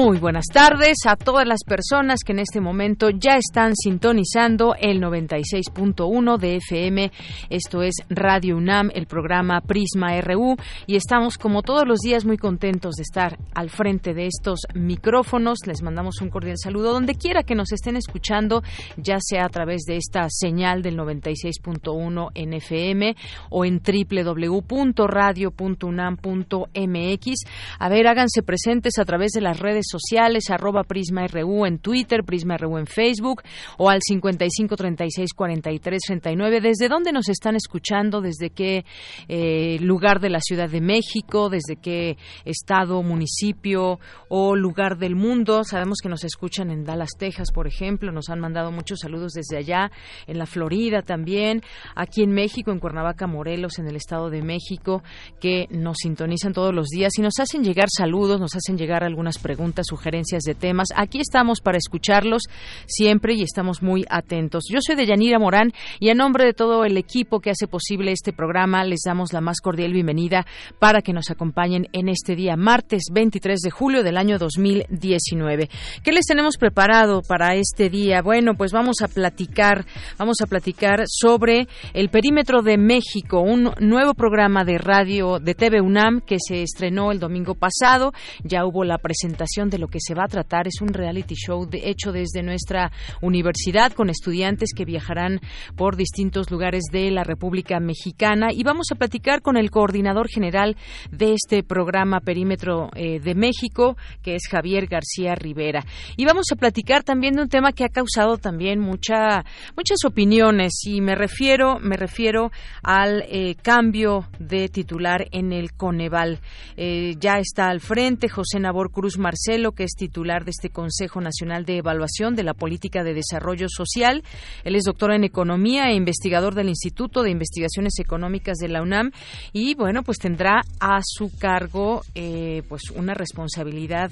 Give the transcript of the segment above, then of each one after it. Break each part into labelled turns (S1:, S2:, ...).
S1: Muy buenas tardes a todas las personas que en este momento ya están sintonizando el 96.1 de FM. Esto es Radio UNAM, el programa Prisma RU y estamos como todos los días muy contentos de estar al frente de estos micrófonos. Les mandamos un cordial saludo donde quiera que nos estén escuchando, ya sea a través de esta señal del 96.1 en FM o en www.radio.unam.mx. A ver, háganse presentes a través de las redes sociales, arroba Prisma RU en Twitter, Prisma RU en Facebook o al 55 36 43 39. ¿Desde dónde nos están escuchando? ¿Desde qué eh, lugar de la Ciudad de México? ¿Desde qué estado, municipio o lugar del mundo? Sabemos que nos escuchan en Dallas, Texas, por ejemplo. Nos han mandado muchos saludos desde allá, en la Florida también, aquí en México, en Cuernavaca, Morelos, en el Estado de México, que nos sintonizan todos los días y nos hacen llegar saludos, nos hacen llegar algunas preguntas sugerencias de temas. Aquí estamos para escucharlos siempre y estamos muy atentos. Yo soy Deyanira Morán y en nombre de todo el equipo que hace posible este programa les damos la más cordial bienvenida para que nos acompañen en este día, martes 23 de julio del año 2019. ¿Qué les tenemos preparado para este día? Bueno, pues vamos a platicar, vamos a platicar sobre el perímetro de México, un nuevo programa de radio de TV UNAM que se estrenó el domingo pasado. Ya hubo la presentación de lo que se va a tratar. Es un reality show hecho desde nuestra universidad con estudiantes que viajarán por distintos lugares de la República Mexicana y vamos a platicar con el coordinador general de este programa Perímetro eh, de México, que es Javier García Rivera. Y vamos a platicar también de un tema que ha causado también mucha, muchas opiniones y me refiero, me refiero al eh, cambio de titular en el Coneval. Eh, ya está al frente José Nabor Cruz Marcelo, que es titular de este Consejo Nacional de Evaluación de la Política de Desarrollo Social. Él es doctor en Economía e investigador del Instituto de Investigaciones Económicas de la UNAM y, bueno, pues tendrá a su cargo eh, pues una responsabilidad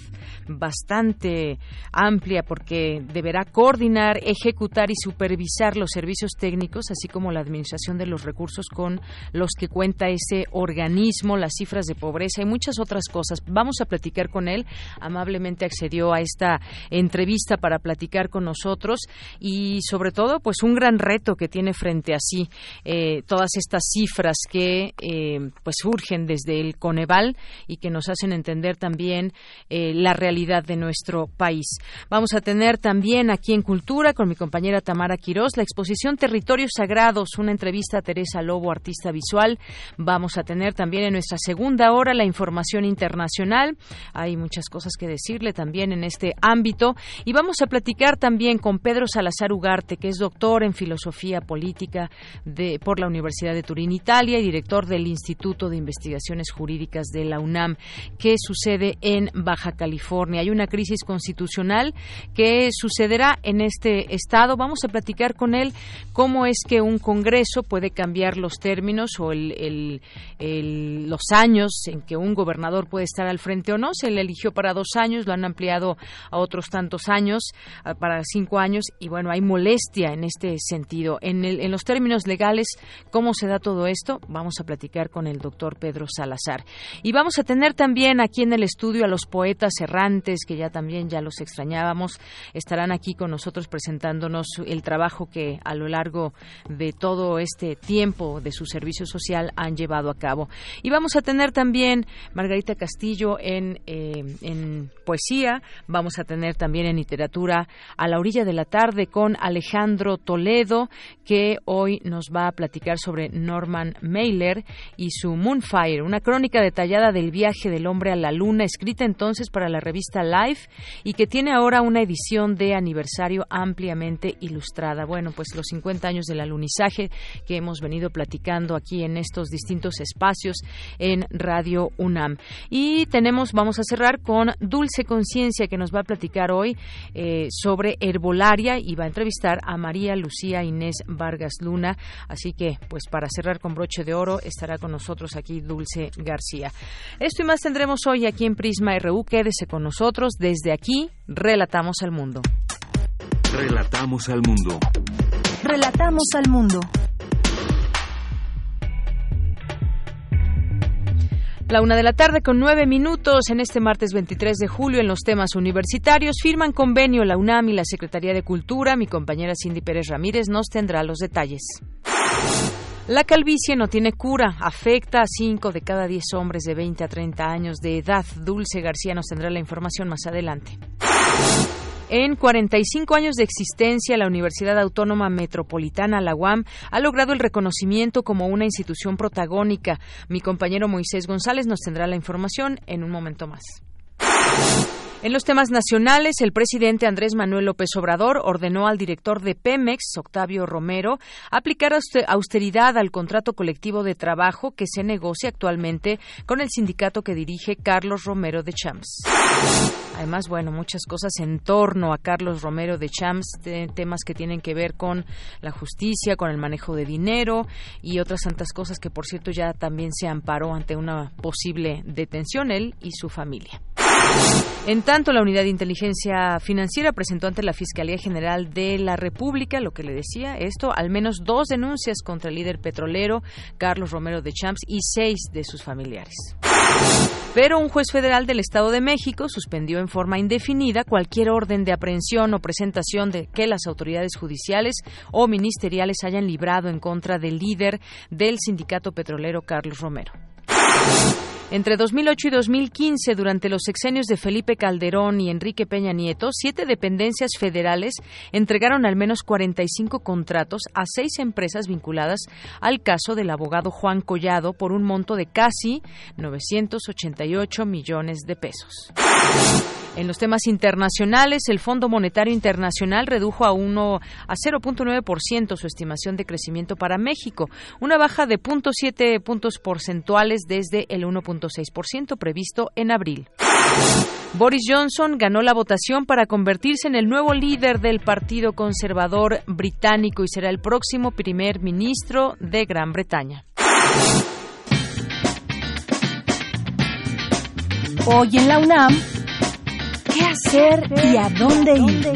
S1: bastante amplia porque deberá coordinar, ejecutar y supervisar los servicios técnicos, así como la administración de los recursos con los que cuenta ese organismo, las cifras de pobreza y muchas otras cosas. Vamos a platicar con él accedió a esta entrevista para platicar con nosotros y sobre todo pues un gran reto que tiene frente a sí eh, todas estas cifras que eh, pues surgen desde el Coneval y que nos hacen entender también eh, la realidad de nuestro país. Vamos a tener también aquí en Cultura con mi compañera Tamara Quirós la exposición Territorios Sagrados, una entrevista a Teresa Lobo, artista visual. Vamos a tener también en nuestra segunda hora la información internacional. Hay muchas cosas que decirle también en este ámbito. Y vamos a platicar también con Pedro Salazar Ugarte, que es doctor en filosofía política de, por la Universidad de Turín, Italia, y director del Instituto de Investigaciones Jurídicas de la UNAM, que sucede en Baja California. Hay una crisis constitucional que sucederá en este estado. Vamos a platicar con él cómo es que un Congreso puede cambiar los términos o el, los años en que un gobernador puede estar al frente o no. Se le eligió para dos años, lo han ampliado a otros tantos años, para cinco años, y bueno, hay molestia en este sentido. En, en los términos legales, ¿cómo se da todo esto? Vamos a platicar con el doctor Pedro Salazar. Y vamos a tener también aquí en el estudio a los poetas errantes, que ya también ya los extrañábamos, estarán aquí con nosotros presentándonos el trabajo que a lo largo de todo este tiempo de su servicio social han llevado a cabo. Y vamos a tener también Margarita Castillo en, eh, poesía. Vamos a tener también en literatura a la orilla de la tarde con Alejandro Toledo, que hoy nos va a platicar sobre Norman Mailer y su Moonfire, una crónica detallada del viaje del hombre a la luna, escrita entonces para la revista Life y que tiene ahora una edición de aniversario ampliamente ilustrada. Bueno, pues los 50 años del alunizaje que hemos venido platicando aquí en estos distintos espacios en Radio UNAM. Y tenemos, vamos a cerrar con Dulce Conciencia, que nos va a platicar hoy eh, sobre herbolaria y va a entrevistar a María Lucía Inés Vargas Luna. Así que, pues para cerrar con broche de oro, estará con nosotros aquí Dulce García. Esto y más tendremos hoy aquí en Prisma RU. Quédese con nosotros. Desde aquí, relatamos al mundo.
S2: Relatamos al mundo.
S3: Relatamos al mundo.
S1: La una de la tarde con nueve minutos en este martes 23 de julio en los temas universitarios firman convenio la UNAM y la Secretaría de Cultura. Mi compañera Cindy Pérez Ramírez nos tendrá los detalles. La calvicie no tiene cura, afecta a cinco de cada diez hombres de 20 a 30 años de edad. Dulce García nos tendrá la información más adelante. En 45 años de existencia, la Universidad Autónoma Metropolitana, la UAM, ha logrado el reconocimiento como una institución protagónica. Mi compañero Moisés González nos tendrá la información en un momento más. En los temas nacionales, el presidente Andrés Manuel López Obrador ordenó al director de Pemex, Octavio Romero, aplicar austeridad al contrato colectivo de trabajo que se negocia actualmente con el sindicato que dirige Carlos Romero de Champs. Además, bueno, muchas cosas en torno a Carlos Romero de Champs, temas que tienen que ver con la justicia, con el manejo de dinero y otras tantas cosas que, por cierto, ya también se amparó ante una posible detención él y su familia. En tanto, la Unidad de Inteligencia Financiera presentó ante la Fiscalía General de la República, lo que le decía esto, al menos dos denuncias contra el líder petrolero Carlos Romero de Champs y seis de sus familiares. Pero un juez federal del Estado de México suspendió en forma indefinida cualquier orden de aprehensión o presentación de que las autoridades judiciales o ministeriales hayan librado en contra del líder del sindicato petrolero Carlos Romero. Entre 2008 y 2015, durante los sexenios de Felipe Calderón y Enrique Peña Nieto, siete dependencias federales entregaron al menos 45 contratos a seis empresas vinculadas al caso del abogado Juan Collado por un monto de casi 988 millones de pesos. En los temas internacionales, el Fondo Monetario Internacional redujo a 1 a 0.9% su estimación de crecimiento para México, una baja de 0.7 puntos porcentuales desde el 1.6% previsto en abril. Boris Johnson ganó la votación para convertirse en el nuevo líder del Partido Conservador británico y será el próximo primer ministro de Gran Bretaña.
S3: Hoy en la UNAM, ¿qué hacer y a dónde ir?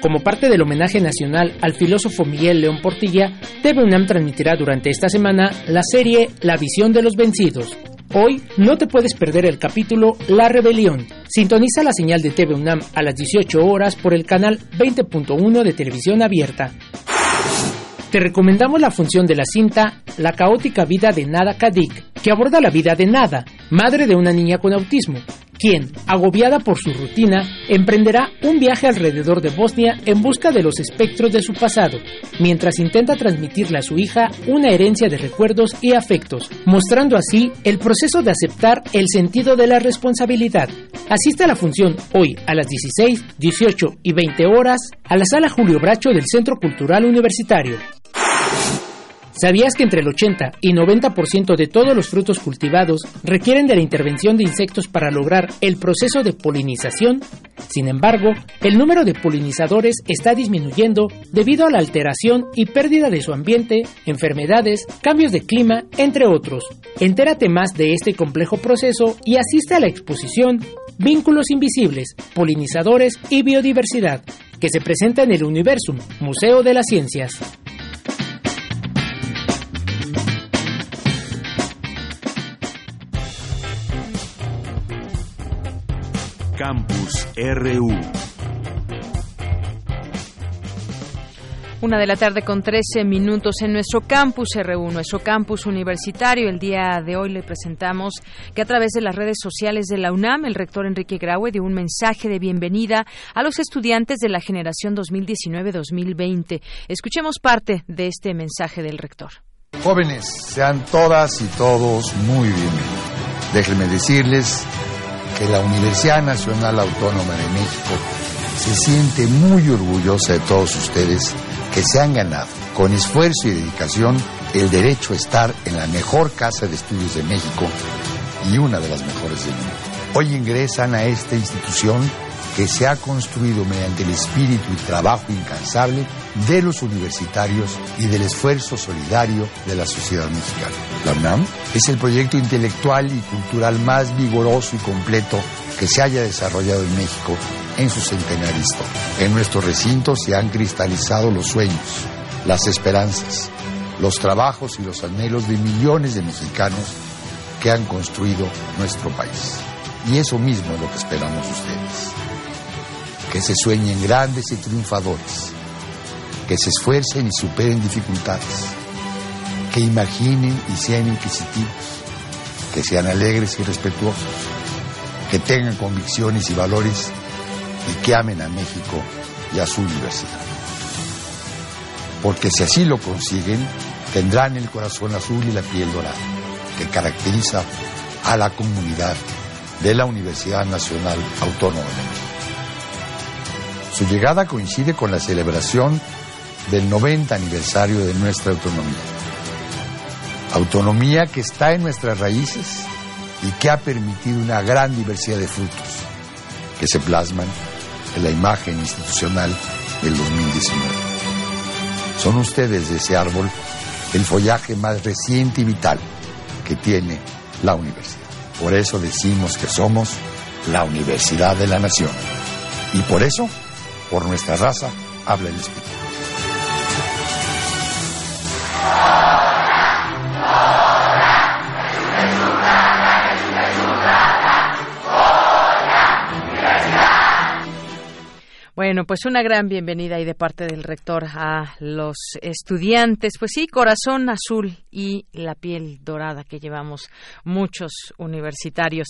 S4: Como parte del homenaje nacional al filósofo Miguel León Portilla, TV UNAM transmitirá durante esta semana la serie La visión de los vencidos. Hoy no te puedes perder el capítulo La Rebelión. Sintoniza la señal de TV UNAM a las 18 horas por el canal 20.1 de televisión abierta. Te recomendamos la función de la cinta La caótica vida de Nada Kadik, que aborda la vida de Nada, madre de una niña con autismo, quien, agobiada por su rutina, emprenderá un viaje alrededor de Bosnia en busca de los espectros de su pasado, mientras intenta transmitirle a su hija una herencia de recuerdos y afectos, mostrando así el proceso de aceptar el sentido de la responsabilidad. Asiste a la función hoy a las 16, 18 y 20 horas a la sala Julio Bracho del Centro Cultural Universitario. ¿Sabías que entre el 80 y 90% de todos los frutos cultivados requieren de la intervención de insectos para lograr el proceso de polinización? Sin embargo, el número de polinizadores está disminuyendo debido a la alteración y pérdida de su ambiente, enfermedades, cambios de clima, entre otros. Entérate más de este complejo proceso y asiste a la exposición Vínculos Invisibles, Polinizadores y Biodiversidad, que se presenta en el Universum, Museo de las Ciencias.
S2: Campus RU.
S1: Una de la tarde con 13 minutos en nuestro campus RU, nuestro campus universitario. El día de hoy le presentamos que a través de las redes sociales de la UNAM, el rector Enrique Graue dio un mensaje de bienvenida a los estudiantes de la generación 2019-2020. Escuchemos parte de este mensaje del rector.
S5: Jóvenes, sean todas y todos muy bienvenidos. Déjenme decirles que la Universidad Nacional Autónoma de México se siente muy orgullosa de todos ustedes que se han ganado con esfuerzo y dedicación el derecho a estar en la mejor casa de estudios de México y una de las mejores del mundo. Hoy ingresan a esta institución que se ha construido mediante el espíritu y trabajo incansable de los universitarios y del esfuerzo solidario de la sociedad mexicana. La UNAM es el proyecto intelectual y cultural más vigoroso y completo que se haya desarrollado en México en su centenario. En nuestro recinto se han cristalizado los sueños, las esperanzas, los trabajos y los anhelos de millones de mexicanos que han construido nuestro país. Y eso mismo es lo que esperamos ustedes que se sueñen grandes y triunfadores, que se esfuercen y superen dificultades, que imaginen y sean inquisitivos, que sean alegres y respetuosos, que tengan convicciones y valores y que amen a México y a su universidad. Porque si así lo consiguen, tendrán el corazón azul y la piel dorada, que caracteriza a la comunidad de la Universidad Nacional Autónoma de México. Su llegada coincide con la celebración del 90 aniversario de nuestra autonomía. Autonomía que está en nuestras raíces y que ha permitido una gran diversidad de frutos que se plasman en la imagen institucional del 2019. Son ustedes de ese árbol el follaje más reciente y vital que tiene la universidad. Por eso decimos que somos la Universidad de la Nación. Y por eso por nuestra raza, habla el Espíritu.
S1: Bueno, pues una gran bienvenida y de parte del rector a los estudiantes. Pues sí, corazón azul y la piel dorada que llevamos muchos universitarios.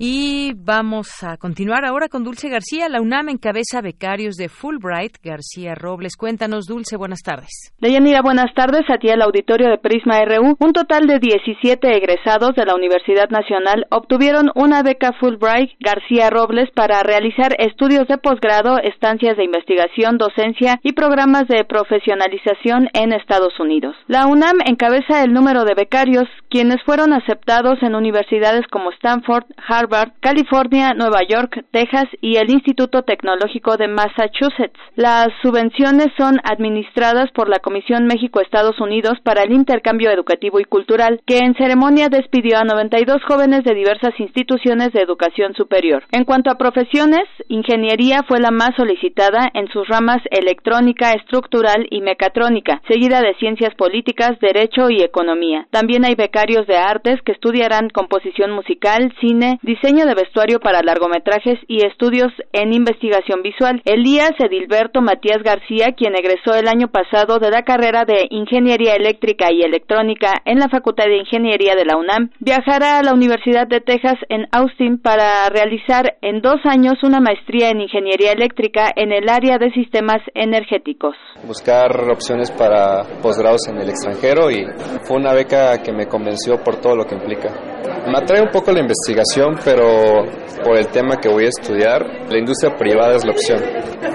S1: Y vamos a continuar ahora con Dulce García. La UNAM encabeza becarios de Fulbright. García Robles, cuéntanos, Dulce, buenas tardes.
S6: Deyanira, buenas tardes. A ti el auditorio de Prisma RU. Un total de 17 egresados de la Universidad Nacional obtuvieron una beca Fulbright García Robles para realizar estudios de posgrado de investigación, docencia y programas de profesionalización en Estados Unidos. La UNAM encabeza el número de becarios, quienes fueron aceptados en universidades como Stanford, Harvard, California, Nueva York, Texas y el Instituto Tecnológico de Massachusetts. Las subvenciones son administradas por la Comisión México-Estados Unidos para el Intercambio Educativo y Cultural, que en ceremonia despidió a 92 jóvenes de diversas instituciones de educación superior. En cuanto a profesiones, ingeniería fue la más solicitada en sus ramas electrónica, estructural y mecatrónica, seguida de ciencias políticas, derecho y economía. También hay becarios de artes que estudiarán composición musical, cine, diseño de vestuario para largometrajes y estudios en investigación visual. Elías Edilberto Matías García, quien egresó el año pasado de la carrera de Ingeniería Eléctrica y Electrónica en la Facultad de Ingeniería de la UNAM, viajará a la Universidad de Texas en Austin para realizar en dos años una maestría en Ingeniería Eléctrica en el área de sistemas energéticos.
S7: Buscar opciones para posgrados en el extranjero y fue una beca que me convenció por todo lo que implica. Me atrae un poco la investigación, pero por el tema que voy a estudiar, la industria privada es la opción.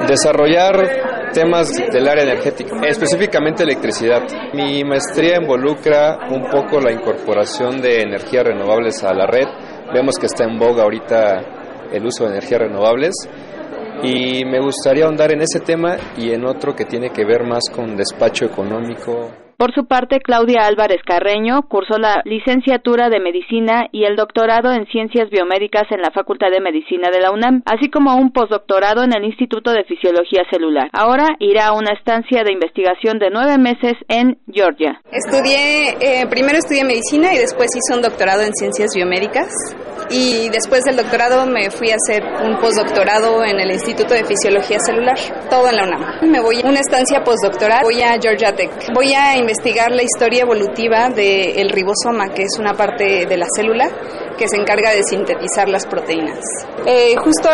S7: Desarrollar temas del área energética, específicamente electricidad. Mi maestría involucra un poco la incorporación de energías renovables a la red. Vemos que está en boga ahorita el uso de energías renovables y me gustaría ahondar en ese tema y en otro que tiene que ver más con despacho económico
S6: Por su parte, Claudia Álvarez Carreño cursó la licenciatura de Medicina y el doctorado en Ciencias Biomédicas en la Facultad de Medicina de la UNAM, así como un postdoctorado en el Instituto de Fisiología Celular. Ahora irá a una estancia de investigación de nueve meses en Georgia.
S8: Estudié, eh, primero estudié medicina y después hice un doctorado en ciencias biomédicas y después del doctorado me fui a hacer un postdoctorado en el Instituto de Fisiología Celular, todo en la UNAM. Me voy a una estancia postdoctoral, voy a Georgia Tech. Voy a investigar la historia evolutiva del ribosoma, que es una parte de la célula que se encarga de sintetizar las proteínas. Eh, justo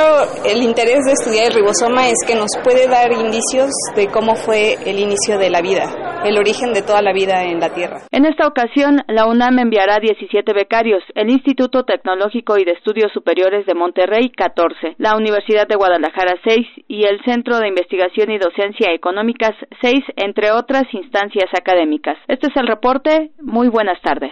S8: el interés de estudiar el ribosoma es que nos puede dar indicios de cómo fue el inicio de la vida, el origen de toda la vida en la Tierra.
S6: En esta ocasión, la UNAM enviará 17 becarios, el Instituto Tecnológico y de Estudios Superiores de Monterrey 14, la Universidad de Guadalajara 6 y el Centro de Investigación y Docencia Económicas 6, entre otras instancias académicas. Este es el reporte. Muy buenas tardes.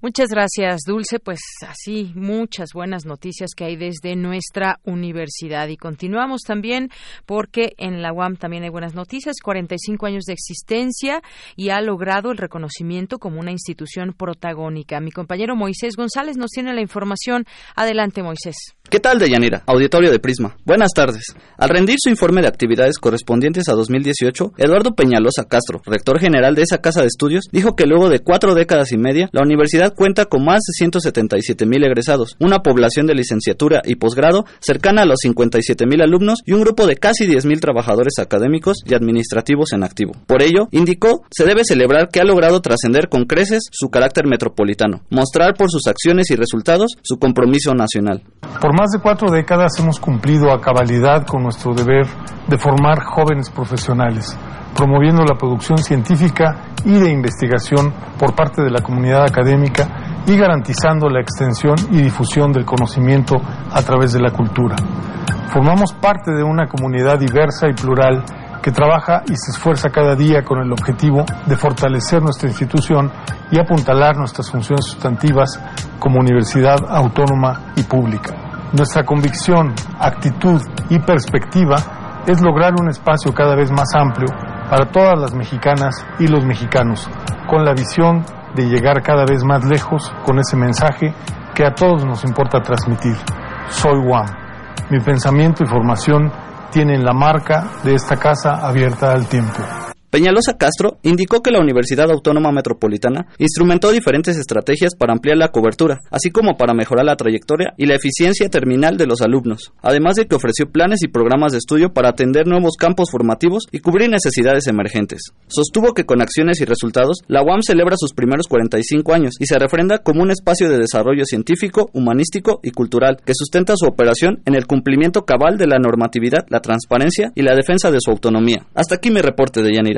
S1: Muchas gracias, Dulce. Pues así, muchas buenas noticias que hay desde nuestra universidad. Y continuamos también porque en la UAM también hay buenas noticias. 45 años de existencia y ha logrado el reconocimiento como una institución protagónica. Mi compañero Moisés González nos tiene la información. Adelante, Moisés.
S9: ¿Qué tal, Deyanira? Auditorio de Prisma. Buenas tardes. Al rendir su informe de actividades correspondientes a 2018, Eduardo Peñalosa Castro, rector general de esa casa de estudios, dijo que luego de cuatro décadas y media, la universidad cuenta con más de 177 mil egresados, una población de licenciatura y posgrado cercana a los 57 mil alumnos y un grupo de casi 10 mil trabajadores académicos y administrativos en activo. Por ello, indicó, se debe celebrar que ha logrado trascender con creces su carácter metropolitano, mostrar por sus acciones y resultados su compromiso nacional
S10: más de cuatro décadas hemos cumplido a cabalidad con nuestro deber de formar jóvenes profesionales, promoviendo la producción científica y de investigación por parte de la comunidad académica y garantizando la extensión y difusión del conocimiento a través de la cultura. Formamos parte de una comunidad diversa y plural que trabaja y se esfuerza cada día con el objetivo de fortalecer nuestra institución y apuntalar nuestras funciones sustantivas como universidad autónoma y pública. Nuestra convicción, actitud y perspectiva es lograr un espacio cada vez más amplio para todas las mexicanas y los mexicanos, con la visión de llegar cada vez más lejos con ese mensaje que a todos nos importa transmitir. Soy Juan. Mi pensamiento y formación tienen la marca de esta casa abierta al tiempo.
S9: Peñalosa Castro indicó que la Universidad Autónoma Metropolitana instrumentó diferentes estrategias para ampliar la cobertura, así como para mejorar la trayectoria y la eficiencia terminal de los alumnos, además de que ofreció planes y programas de estudio para atender nuevos campos formativos y cubrir necesidades emergentes. Sostuvo que con acciones y resultados, la UAM celebra sus primeros 45 años y se refrenda como un espacio de desarrollo científico, humanístico y cultural que sustenta su operación en el cumplimiento cabal de la normatividad, la transparencia y la defensa de su autonomía. Hasta aquí mi reporte de Yanira.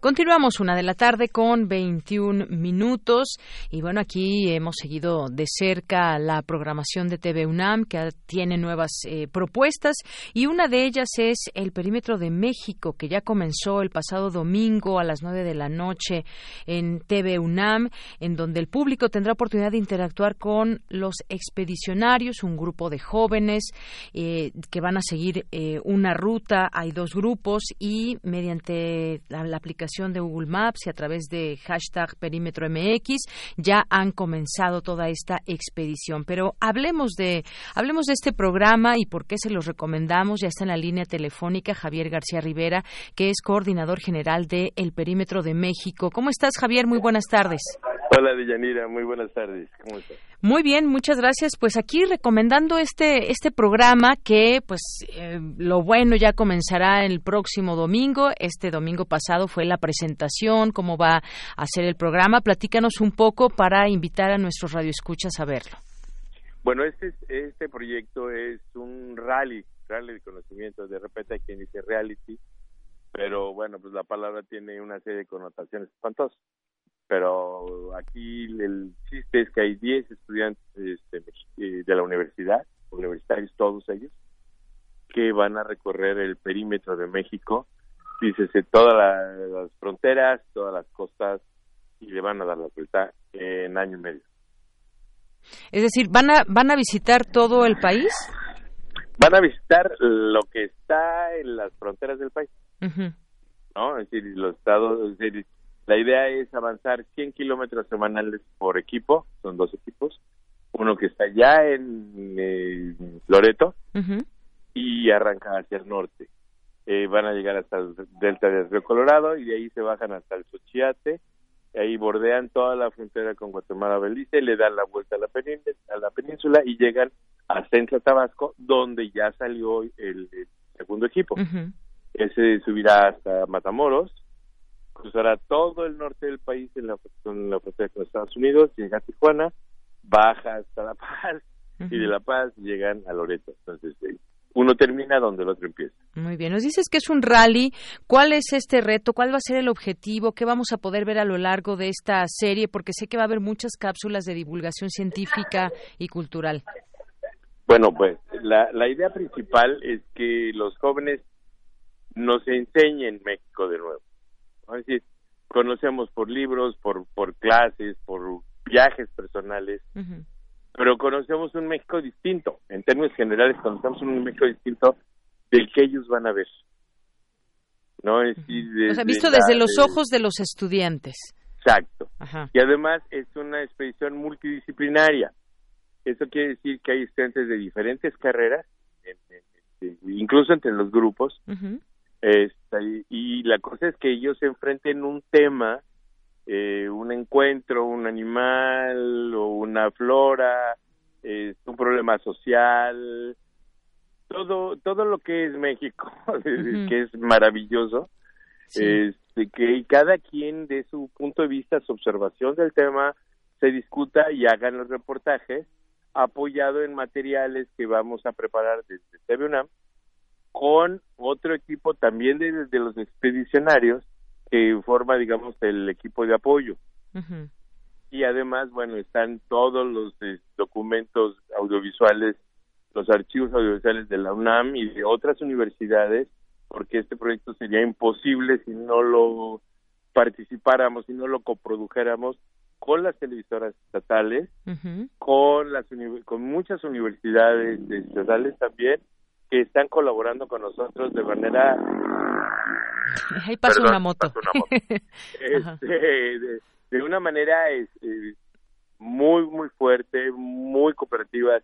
S1: Continuamos una de la tarde con 21 minutos. Y bueno, aquí hemos seguido de cerca la programación de TV UNAM que tiene nuevas eh, propuestas. Y una de ellas es el perímetro de México que ya comenzó el pasado domingo a las 9 de la noche en TV UNAM en donde el público tendrá oportunidad de interactuar con los expedicionarios, un grupo de jóvenes eh, que van a seguir eh, una ruta, hay dos grupos y mediante la aplicación de Google Maps y a través de hashtag perímetro MX ya han comenzado toda esta expedición. Pero hablemos de, hablemos de este programa y por qué se los recomendamos. Ya está en la línea telefónica Javier García Rivera, que es coordinador general de El Perímetro de México. ¿Cómo estás, Javier? Muy buenas tardes.
S11: Hola, Deyanira. Muy buenas tardes. ¿Cómo estás?
S1: Muy bien, muchas gracias. Pues aquí recomendando este este programa que, pues, eh, lo bueno ya comenzará el próximo domingo. Este domingo pasado fue la presentación, cómo va a ser el programa. Platícanos un poco para invitar a nuestros radioescuchas a verlo.
S11: Bueno, este este proyecto es un rally, rally de conocimiento. De repente hay quien dice reality, pero bueno, pues la palabra tiene una serie de connotaciones espantosas. Pero aquí el chiste es que hay 10 estudiantes este, eh, de la universidad, universitarios todos ellos, que van a recorrer el perímetro de México, dícese todas las fronteras, todas las costas, y le van a dar la vuelta en año y medio.
S1: Es decir, ¿van a, van a visitar todo el país?
S11: Van a visitar lo que está en las fronteras del país. ¿No? Es decir, los estados, la idea es avanzar 100 kilómetros semanales por equipo, son dos equipos, uno que está ya en eh, Loreto y arranca hacia el norte. Eh, van a llegar hasta el delta del río Colorado y de ahí se bajan hasta el Xochiate ahí bordean toda la frontera con Guatemala Belice, le dan la vuelta a la, península, a la península y llegan a Centro Tabasco, donde ya salió el, segundo equipo. Ese subirá hasta Matamoros, cruzará todo el norte del país en la, frontera con Estados Unidos, llega a Tijuana, baja hasta La Paz y de La Paz llegan a Loreto. Entonces, uno termina donde el otro empieza.
S1: Muy bien, nos dices que es un rally. ¿Cuál es este reto? ¿Cuál va a ser el objetivo? ¿Qué vamos a poder ver a lo largo de esta serie? Porque sé que va a haber muchas cápsulas de divulgación científica y cultural.
S11: Bueno, pues la, la idea principal es que los jóvenes nos enseñen México de nuevo. Es decir, conocemos por libros, por, por clases, por viajes personales, pero conocemos un México distinto. En términos generales, conocemos un México distinto del que ellos van a ver. ¿No? Es
S1: o sea, visto desde los ojos de los estudiantes.
S11: Exacto. Y además es una expedición multidisciplinaria. Eso quiere decir que hay estudiantes de diferentes carreras, incluso entre los grupos. Este, y la cosa es que ellos se enfrenten un tema eh, un encuentro, un animal o una flora, un problema social, todo todo lo que es México, que es maravilloso, este, que cada quien de su punto de vista, su observación del tema, se discuta y hagan los reportajes apoyado en materiales que vamos a preparar desde TV con otro equipo también de, de los expedicionarios que forma, digamos, el equipo de apoyo. Y además, bueno, están todos los eh, documentos audiovisuales, los archivos audiovisuales de la UNAM y de otras universidades, porque este proyecto sería imposible si no lo participáramos, si no lo coprodujéramos con las televisoras estatales, con las con muchas universidades estatales también que están colaborando con nosotros de manera
S1: Ahí pasó una moto.
S11: Este, de, una manera es, muy, muy fuerte, muy cooperativa.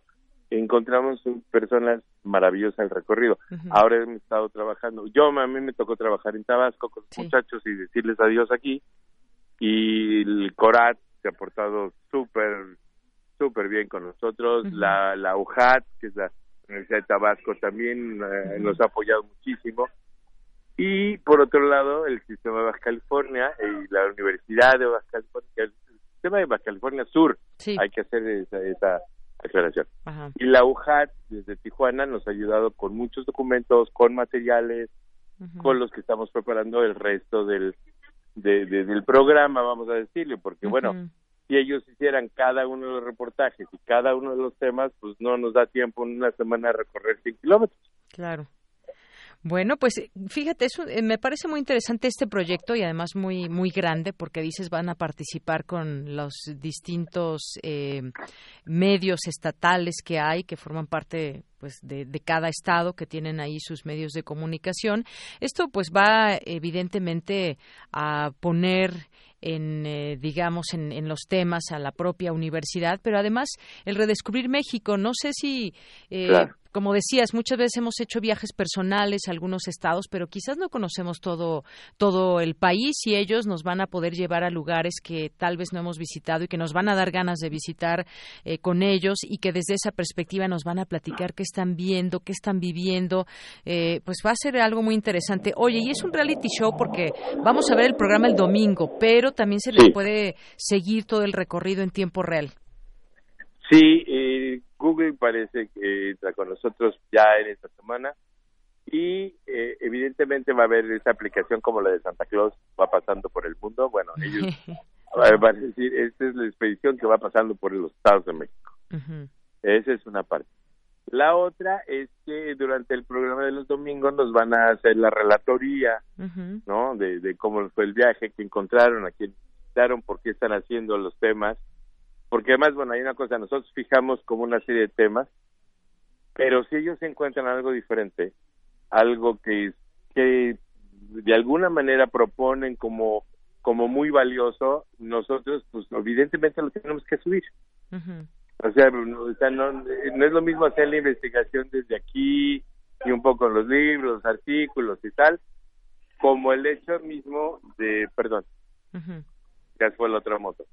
S11: Encontramos personas maravillosas el recorrido. Ahora hemos estado trabajando. Yo, a mí me tocó trabajar en Tabasco con los muchachos y decirles adiós aquí. Y el Corat se ha portado súper, súper bien con nosotros. La, la UJAT, que es la Universidad de Tabasco, también eh, nos ha apoyado muchísimo. Y por otro lado, el sistema de Baja California y la Universidad de Baja California, el sistema de Baja California Sur, hay que hacer esa, esa aclaración. Y la UJAT desde Tijuana nos ha ayudado con muchos documentos, con materiales, con los que estamos preparando el resto del, del programa, vamos a decirle, porque bueno, si ellos hicieran cada uno de los reportajes y cada uno de los temas, pues no nos da tiempo en una semana a recorrer 100 kilómetros.
S1: Claro. Bueno, pues fíjate, eso, eh, me parece muy interesante este proyecto y además muy muy grande porque dices van a participar con los distintos eh, medios estatales que hay que forman parte pues de, de, cada estado que tienen ahí sus medios de comunicación. Esto pues va evidentemente a poner en, eh, digamos, en, en, los temas a la propia universidad, pero además el redescubrir México. No sé si, eh, como decías, muchas veces hemos hecho viajes personales a algunos estados, pero quizás no conocemos todo, todo el país y ellos nos van a poder llevar a lugares que tal vez no hemos visitado y que nos van a dar ganas de visitar eh, con ellos y que desde esa perspectiva nos van a platicar qué están viendo, qué están viviendo. pues va a ser algo muy interesante. Oye, y es un reality show porque vamos a ver el programa el domingo, pero también se les puede seguir todo el recorrido en tiempo real.
S11: Sí, eh, Google parece que está con nosotros ya en esta semana y eh, evidentemente va a haber esa aplicación como la de Santa Claus va pasando por el mundo. Bueno, ellos Va a decir, esta es la expedición que va pasando por los estados de México. Esa es una parte. La otra es que durante el programa de los domingos nos van a hacer la relatoría, ¿no? De, de, cómo fue el viaje, que encontraron, a quién visitaron, por qué están haciendo los temas. Porque además, bueno, hay una cosa, nosotros fijamos como una serie de temas, pero si ellos encuentran algo diferente, algo que, que de alguna manera proponen como como muy valioso, nosotros, pues evidentemente lo tenemos que subir. O sea, no, es lo mismo hacer la investigación desde aquí y un poco los libros, artículos y tal, como el hecho mismo de, perdón, ya fue la otra moto,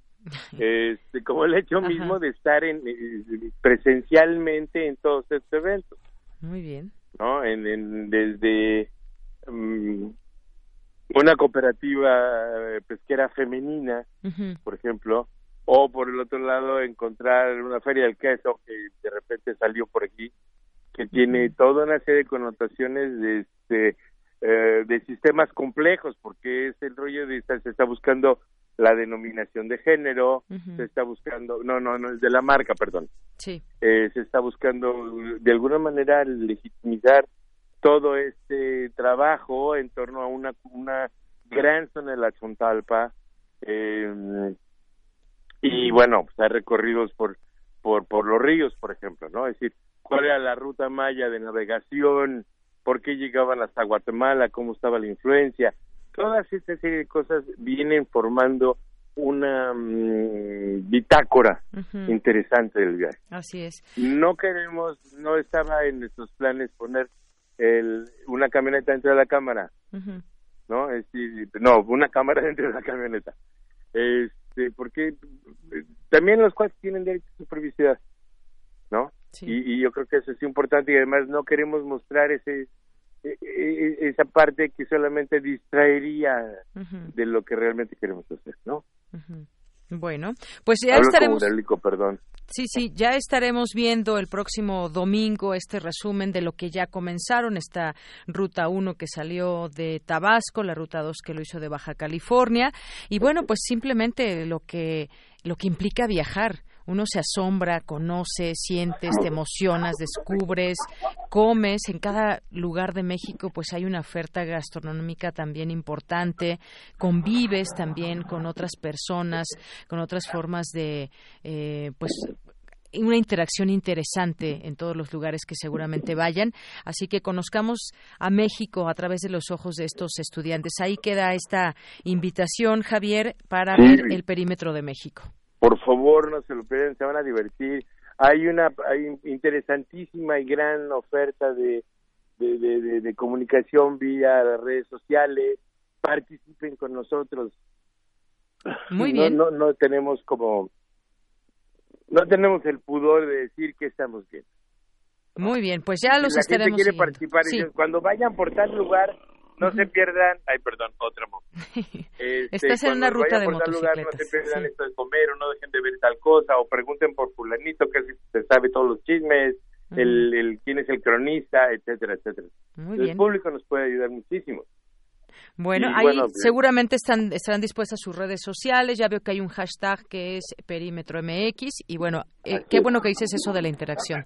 S11: este, como el hecho mismo de estar en eh, presencialmente en todos estos eventos.
S1: Muy bien.
S11: ¿No? En, desde mm, una cooperativa pesquera femenina, por ejemplo, o por el otro lado encontrar una feria del queso que de repente salió por aquí que tiene toda una serie de connotaciones de este eh, de sistemas complejos porque es el rollo de se está buscando la denominación de género se está buscando no no no es de la marca perdón.
S1: Sí.
S11: Eh, se está buscando de alguna manera legitimizar todo este trabajo en torno a una una gran zona de la Chontalpa eh, y bueno, pues hay recorridos por, por, por los ríos, por ejemplo, ¿no? Es decir, cuál era la ruta maya de navegación, por qué llegaban hasta Guatemala, cómo estaba la influencia. Todas estas serie de cosas vienen formando una mm, bitácora interesante del viaje.
S1: Así es.
S11: No queremos, no estaba en nuestros planes poner el, una camioneta dentro de la cámara, ¿no? Es decir, no, una cámara dentro de la camioneta. Es, este, porque eh, también los cuales tienen derecho a su privacidad, ¿no? Y, yo creo que eso es importante y además no queremos mostrar ese esa parte que solamente distraería de lo que realmente queremos hacer, ¿no?
S1: Bueno, pues ya estaremos.
S11: perdón.
S1: Sí, sí, ya estaremos viendo el próximo domingo este resumen de lo que ya comenzaron, esta ruta 1 que salió de Tabasco, la ruta 2 que lo hizo de Baja California, y bueno, pues simplemente lo que, lo que implica viajar uno se asombra, conoce, sientes, te emocionas, descubres, comes. En cada lugar de México pues hay una oferta gastronómica también importante, convives también con otras personas, con otras formas de eh, pues una interacción interesante en todos los lugares que seguramente vayan. Así que conozcamos a México a través de los ojos de estos estudiantes. Ahí queda esta invitación, Javier, para ver el perímetro de México
S11: por favor no se lo pierdan, se van a divertir. Hay una hay interesantísima y gran oferta de, de, de, comunicación vía redes sociales. Participen con nosotros.
S1: Muy bien.
S11: No, no, tenemos como no tenemos el pudor de decir que estamos bien.
S1: Muy bien, pues ya los
S11: la
S1: estaremos.
S11: Gente quiere participar. Cuando vayan por tal lugar, no se pierdan, ay, perdón, otra
S1: este, Estás en una ruta de motocicletas.
S11: Lugar, no se pierdan esto de comer o no dejen de ver tal cosa o pregunten por fulanito que se sabe todos los chismes, el, el, quién es el cronista, etcétera, etcétera. el público nos puede ayudar muchísimo.
S1: Bueno, ahí pues, seguramente están, estarán dispuestas sus redes sociales. Ya veo que hay un hashtag que es Perímetro MX. Y bueno, eh, qué bueno que dices eso de la interacción.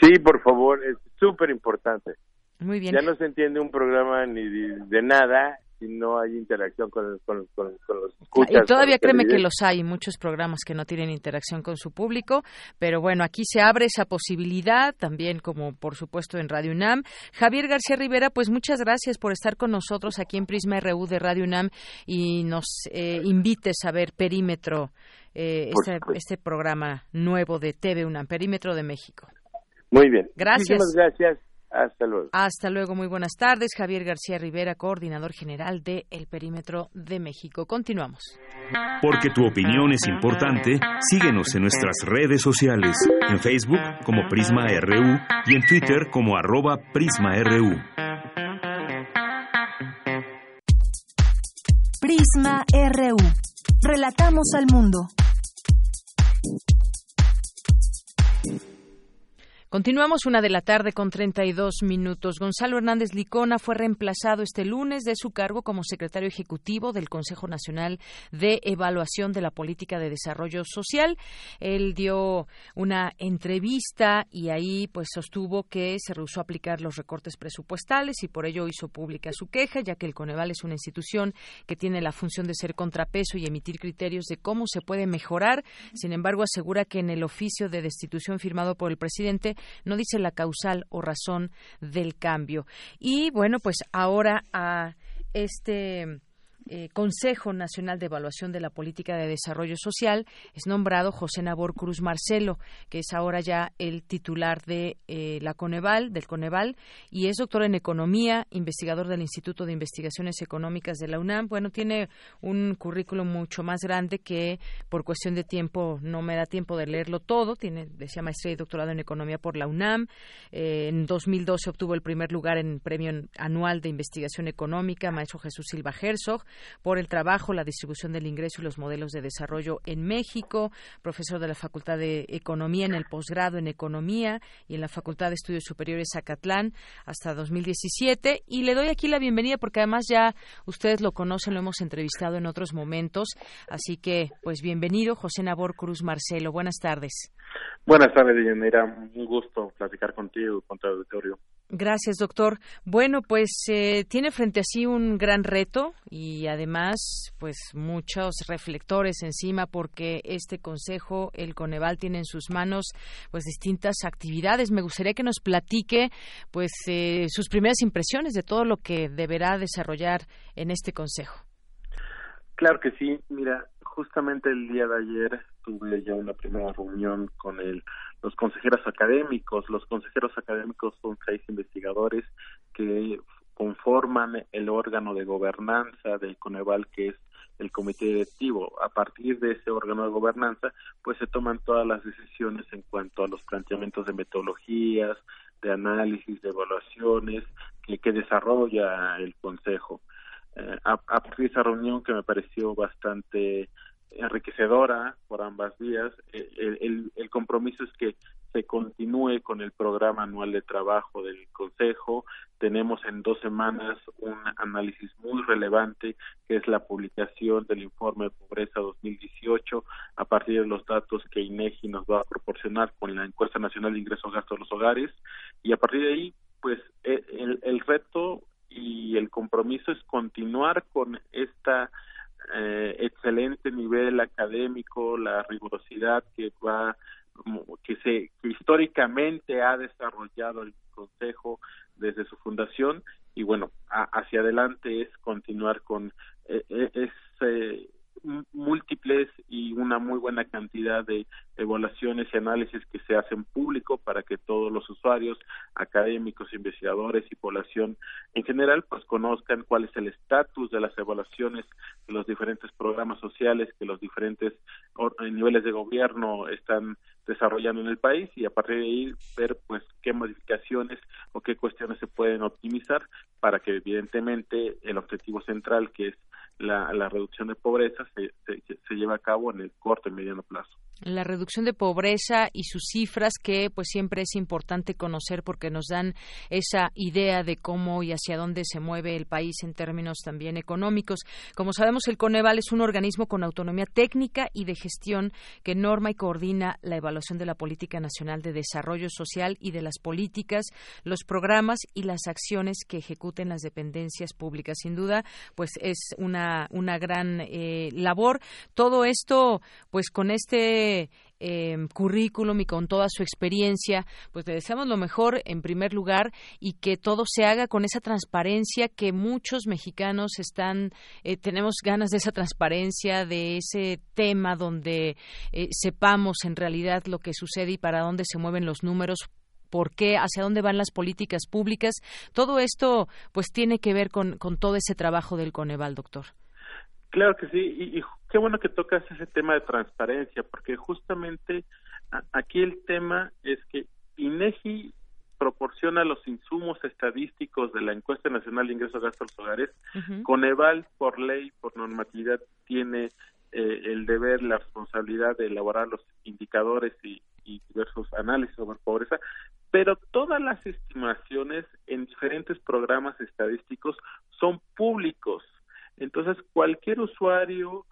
S11: Sí, por favor, es súper importante.
S1: Muy bien.
S11: Ya no se entiende un programa ni de, nada si no hay interacción con, con, con, los escuchas.
S1: Y todavía créeme que los hay, muchos programas que no tienen interacción con su público, pero bueno, aquí se abre esa posibilidad, también como por supuesto en Radio UNAM. Javier García Rivera, pues muchas gracias por estar con nosotros aquí en Prisma RU de Radio UNAM y nos eh, invites a ver Perímetro, eh, este, este, programa nuevo de TV UNAM, Perímetro de México.
S11: Muy bien.
S1: Gracias.
S11: Muchísimas gracias. Hasta luego.
S1: Hasta luego, muy buenas tardes. Javier García Rivera, coordinador general de El Perímetro de México. Continuamos.
S2: Porque tu opinión es importante, síguenos en nuestras redes sociales, en Facebook como Prisma RU y en Twitter como arroba PrismaRU.
S3: Prisma RU. Relatamos al mundo.
S1: Continuamos una de la tarde con 32 minutos. Gonzalo Hernández Licona fue reemplazado este lunes de su cargo como secretario ejecutivo del Consejo Nacional de Evaluación de la Política de Desarrollo Social. Él dio una entrevista y ahí pues sostuvo que se rehusó a aplicar los recortes presupuestales y por ello hizo pública su queja, ya que el Coneval es una institución que tiene la función de ser contrapeso y emitir criterios de cómo se puede mejorar. Sin embargo, asegura que en el oficio de destitución firmado por el presidente no dice la causal o razón del cambio. Y bueno, pues ahora a este eh, Consejo Nacional de Evaluación de la Política de Desarrollo Social es nombrado José Nabor Cruz Marcelo, que es ahora ya el titular de eh, la Coneval, del Coneval, y es doctor en Economía, investigador del Instituto de Investigaciones Económicas de la UNAM. Bueno, tiene un currículum mucho más grande que por cuestión de tiempo no me da tiempo de leerlo todo. Tiene, decía, maestría y doctorado en Economía por la UNAM. Eh, en 2012 obtuvo el primer lugar en Premio Anual de Investigación Económica, maestro Jesús Silva Herzog por el trabajo, la distribución del ingreso y los modelos de desarrollo en México, profesor de la Facultad de Economía en el posgrado en Economía y en la Facultad de Estudios Superiores Zacatlán hasta 2017. Y le doy aquí la bienvenida porque además ya ustedes lo conocen, lo hemos entrevistado en otros momentos. Así que, pues bienvenido, José Nabor Cruz Marcelo. Buenas tardes.
S12: Buenas tardes, Era Un gusto platicar contigo con tu auditorio.
S1: Gracias, doctor. Bueno, pues eh, tiene frente a sí un gran reto y además, pues muchos reflectores encima porque este consejo, el Coneval, tiene en sus manos pues distintas actividades. Me gustaría que nos platique pues eh, sus primeras impresiones de todo lo que deberá desarrollar en este consejo.
S12: Claro que sí. Mira, justamente el día de ayer tuve ya una primera reunión con el los consejeros académicos. Los consejeros académicos son seis investigadores que conforman el órgano de gobernanza del Coneval, que es el comité directivo. A partir de ese órgano de gobernanza, pues se toman todas las decisiones en cuanto a los planteamientos de metodologías, de análisis, de evaluaciones que, que desarrolla el Consejo. Eh, a, a, partir de esa reunión que me pareció bastante enriquecedora por ambas vías. Eh, el, el, compromiso es que se continúe con el programa anual de trabajo del Consejo. Tenemos en dos semanas un análisis muy relevante que es la publicación del informe de pobreza 2018 a partir de los datos que INEGI nos va a proporcionar con la encuesta nacional de ingresos gastos de los hogares y a partir de ahí pues eh, el, el reto y el compromiso es continuar con esta eh, excelente nivel académico, la rigurosidad que va que se que históricamente ha desarrollado el consejo desde su fundación y bueno hacia adelante es continuar con eh, eh ese múltiples y una muy buena cantidad de evaluaciones y análisis que se hacen público para que todos los usuarios, académicos, investigadores y población en general pues conozcan cuál es el estatus de las evaluaciones de los diferentes programas sociales que los diferentes niveles de gobierno están desarrollando en el país y a partir de ahí ver pues qué modificaciones o qué cuestiones se pueden optimizar para que evidentemente el objetivo central que es la, la reducción de pobreza se, se, se lleve a cabo en el corto y mediano plazo
S1: la reducción de pobreza y sus cifras que pues siempre es importante conocer porque nos dan esa idea de cómo y hacia dónde se mueve el país en términos también económicos. Como sabemos, el Coneval es un organismo con autonomía técnica y de gestión que norma y coordina la evaluación de la política nacional de desarrollo social y de las políticas, los programas y las acciones que ejecuten las dependencias públicas. Sin duda, pues es una, una gran eh, labor. Todo esto, pues con este eh, currículum y con toda su experiencia, pues le deseamos lo mejor en primer lugar y que todo se haga con esa transparencia que muchos mexicanos están, eh, tenemos ganas de esa transparencia, de ese tema donde eh, sepamos en realidad lo que sucede y para dónde se mueven los números por qué, hacia dónde van las políticas públicas. Todo esto, pues, tiene que ver con, con todo ese trabajo del Coneval, doctor.
S12: Claro que sí, y, qué bueno que tocas ese tema de transparencia, porque justamente aquí el tema es que INEGI proporciona los insumos estadísticos de la encuesta nacional de ingresos gastos hogares. Coneval, por ley, por normatividad, tiene eh, el deber, la responsabilidad de elaborar los indicadores y, y diversos análisis sobre pobreza, pero todas las estimaciones en diferentes programas estadísticos son públicos. Entonces, cualquier usuario,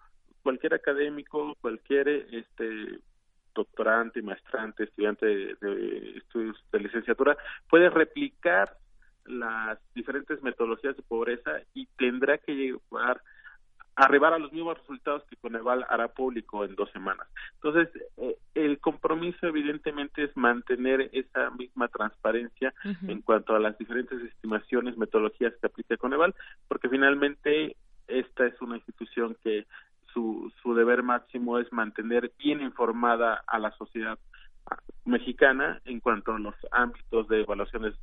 S12: cualquier académico, cualquier este doctorante, maestrante, estudiante de, estudios de licenciatura puede replicar las diferentes metodologías de pobreza y tendrá que llevar arribar a los mismos resultados que Coneval hará público en dos semanas. Entonces, eh, el compromiso evidentemente es mantener esa misma transparencia en cuanto a las diferentes estimaciones, metodologías que aplica Coneval, porque finalmente esta es una institución que su, su deber máximo es mantener bien informada a la sociedad mexicana en cuanto a los ámbitos de evaluaciones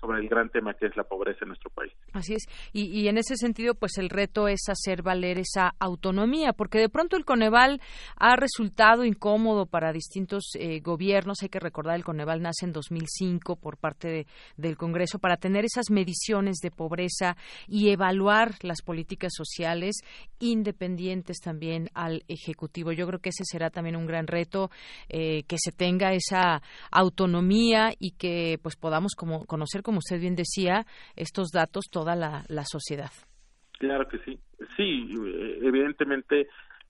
S12: sobre el gran tema que es la pobreza en nuestro país.
S1: Así es. Y, en ese sentido, pues el reto es hacer valer esa autonomía, porque de pronto el Coneval ha resultado incómodo para distintos eh, gobiernos. Hay que recordar, el Coneval nace en 2005 por parte del Congreso para tener esas mediciones de pobreza y evaluar las políticas sociales independientes también al Ejecutivo. Yo creo que ese será también un gran reto, eh, que se tenga esa autonomía y que pues podamos como conocer, como usted bien decía, estos datos toda la, sociedad.
S12: Claro que sí. Sí, evidentemente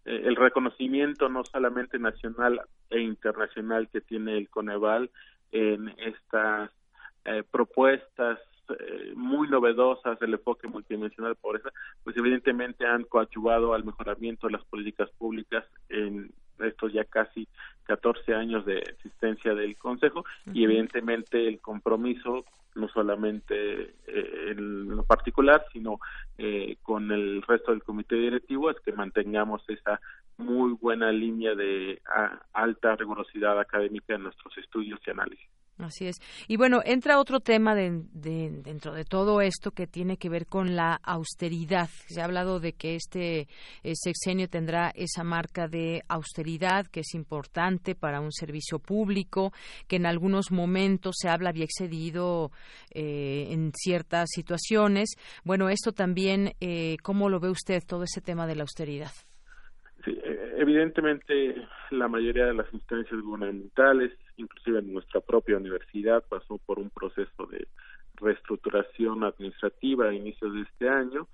S12: eh, el reconocimiento no solamente nacional e internacional que tiene el Coneval en estas eh, propuestas eh, muy novedosas del enfoque multidimensional de pobreza, pues evidentemente han coadyuvado al mejoramiento de las políticas públicas en estos ya casi 14 años de existencia del Consejo y evidentemente el compromiso no solamente eh, en lo particular, sino eh, con el resto del comité directivo es que mantengamos esa muy buena línea de alta rigurosidad académica en nuestros estudios y análisis.
S1: Así es. Y bueno, entra otro tema dentro de todo esto que tiene que ver con la austeridad. Se ha hablado de que este eh, sexenio tendrá esa marca de austeridad que es importante para un servicio público, que en algunos momentos se habla había excedido eh, en ciertas situaciones. Bueno, esto también, eh, ¿cómo lo ve usted todo ese tema de la austeridad?
S12: Sí, evidentemente la mayoría de las instancias gubernamentales inclusive en nuestra propia universidad pasó por un proceso de reestructuración administrativa a inicios de este año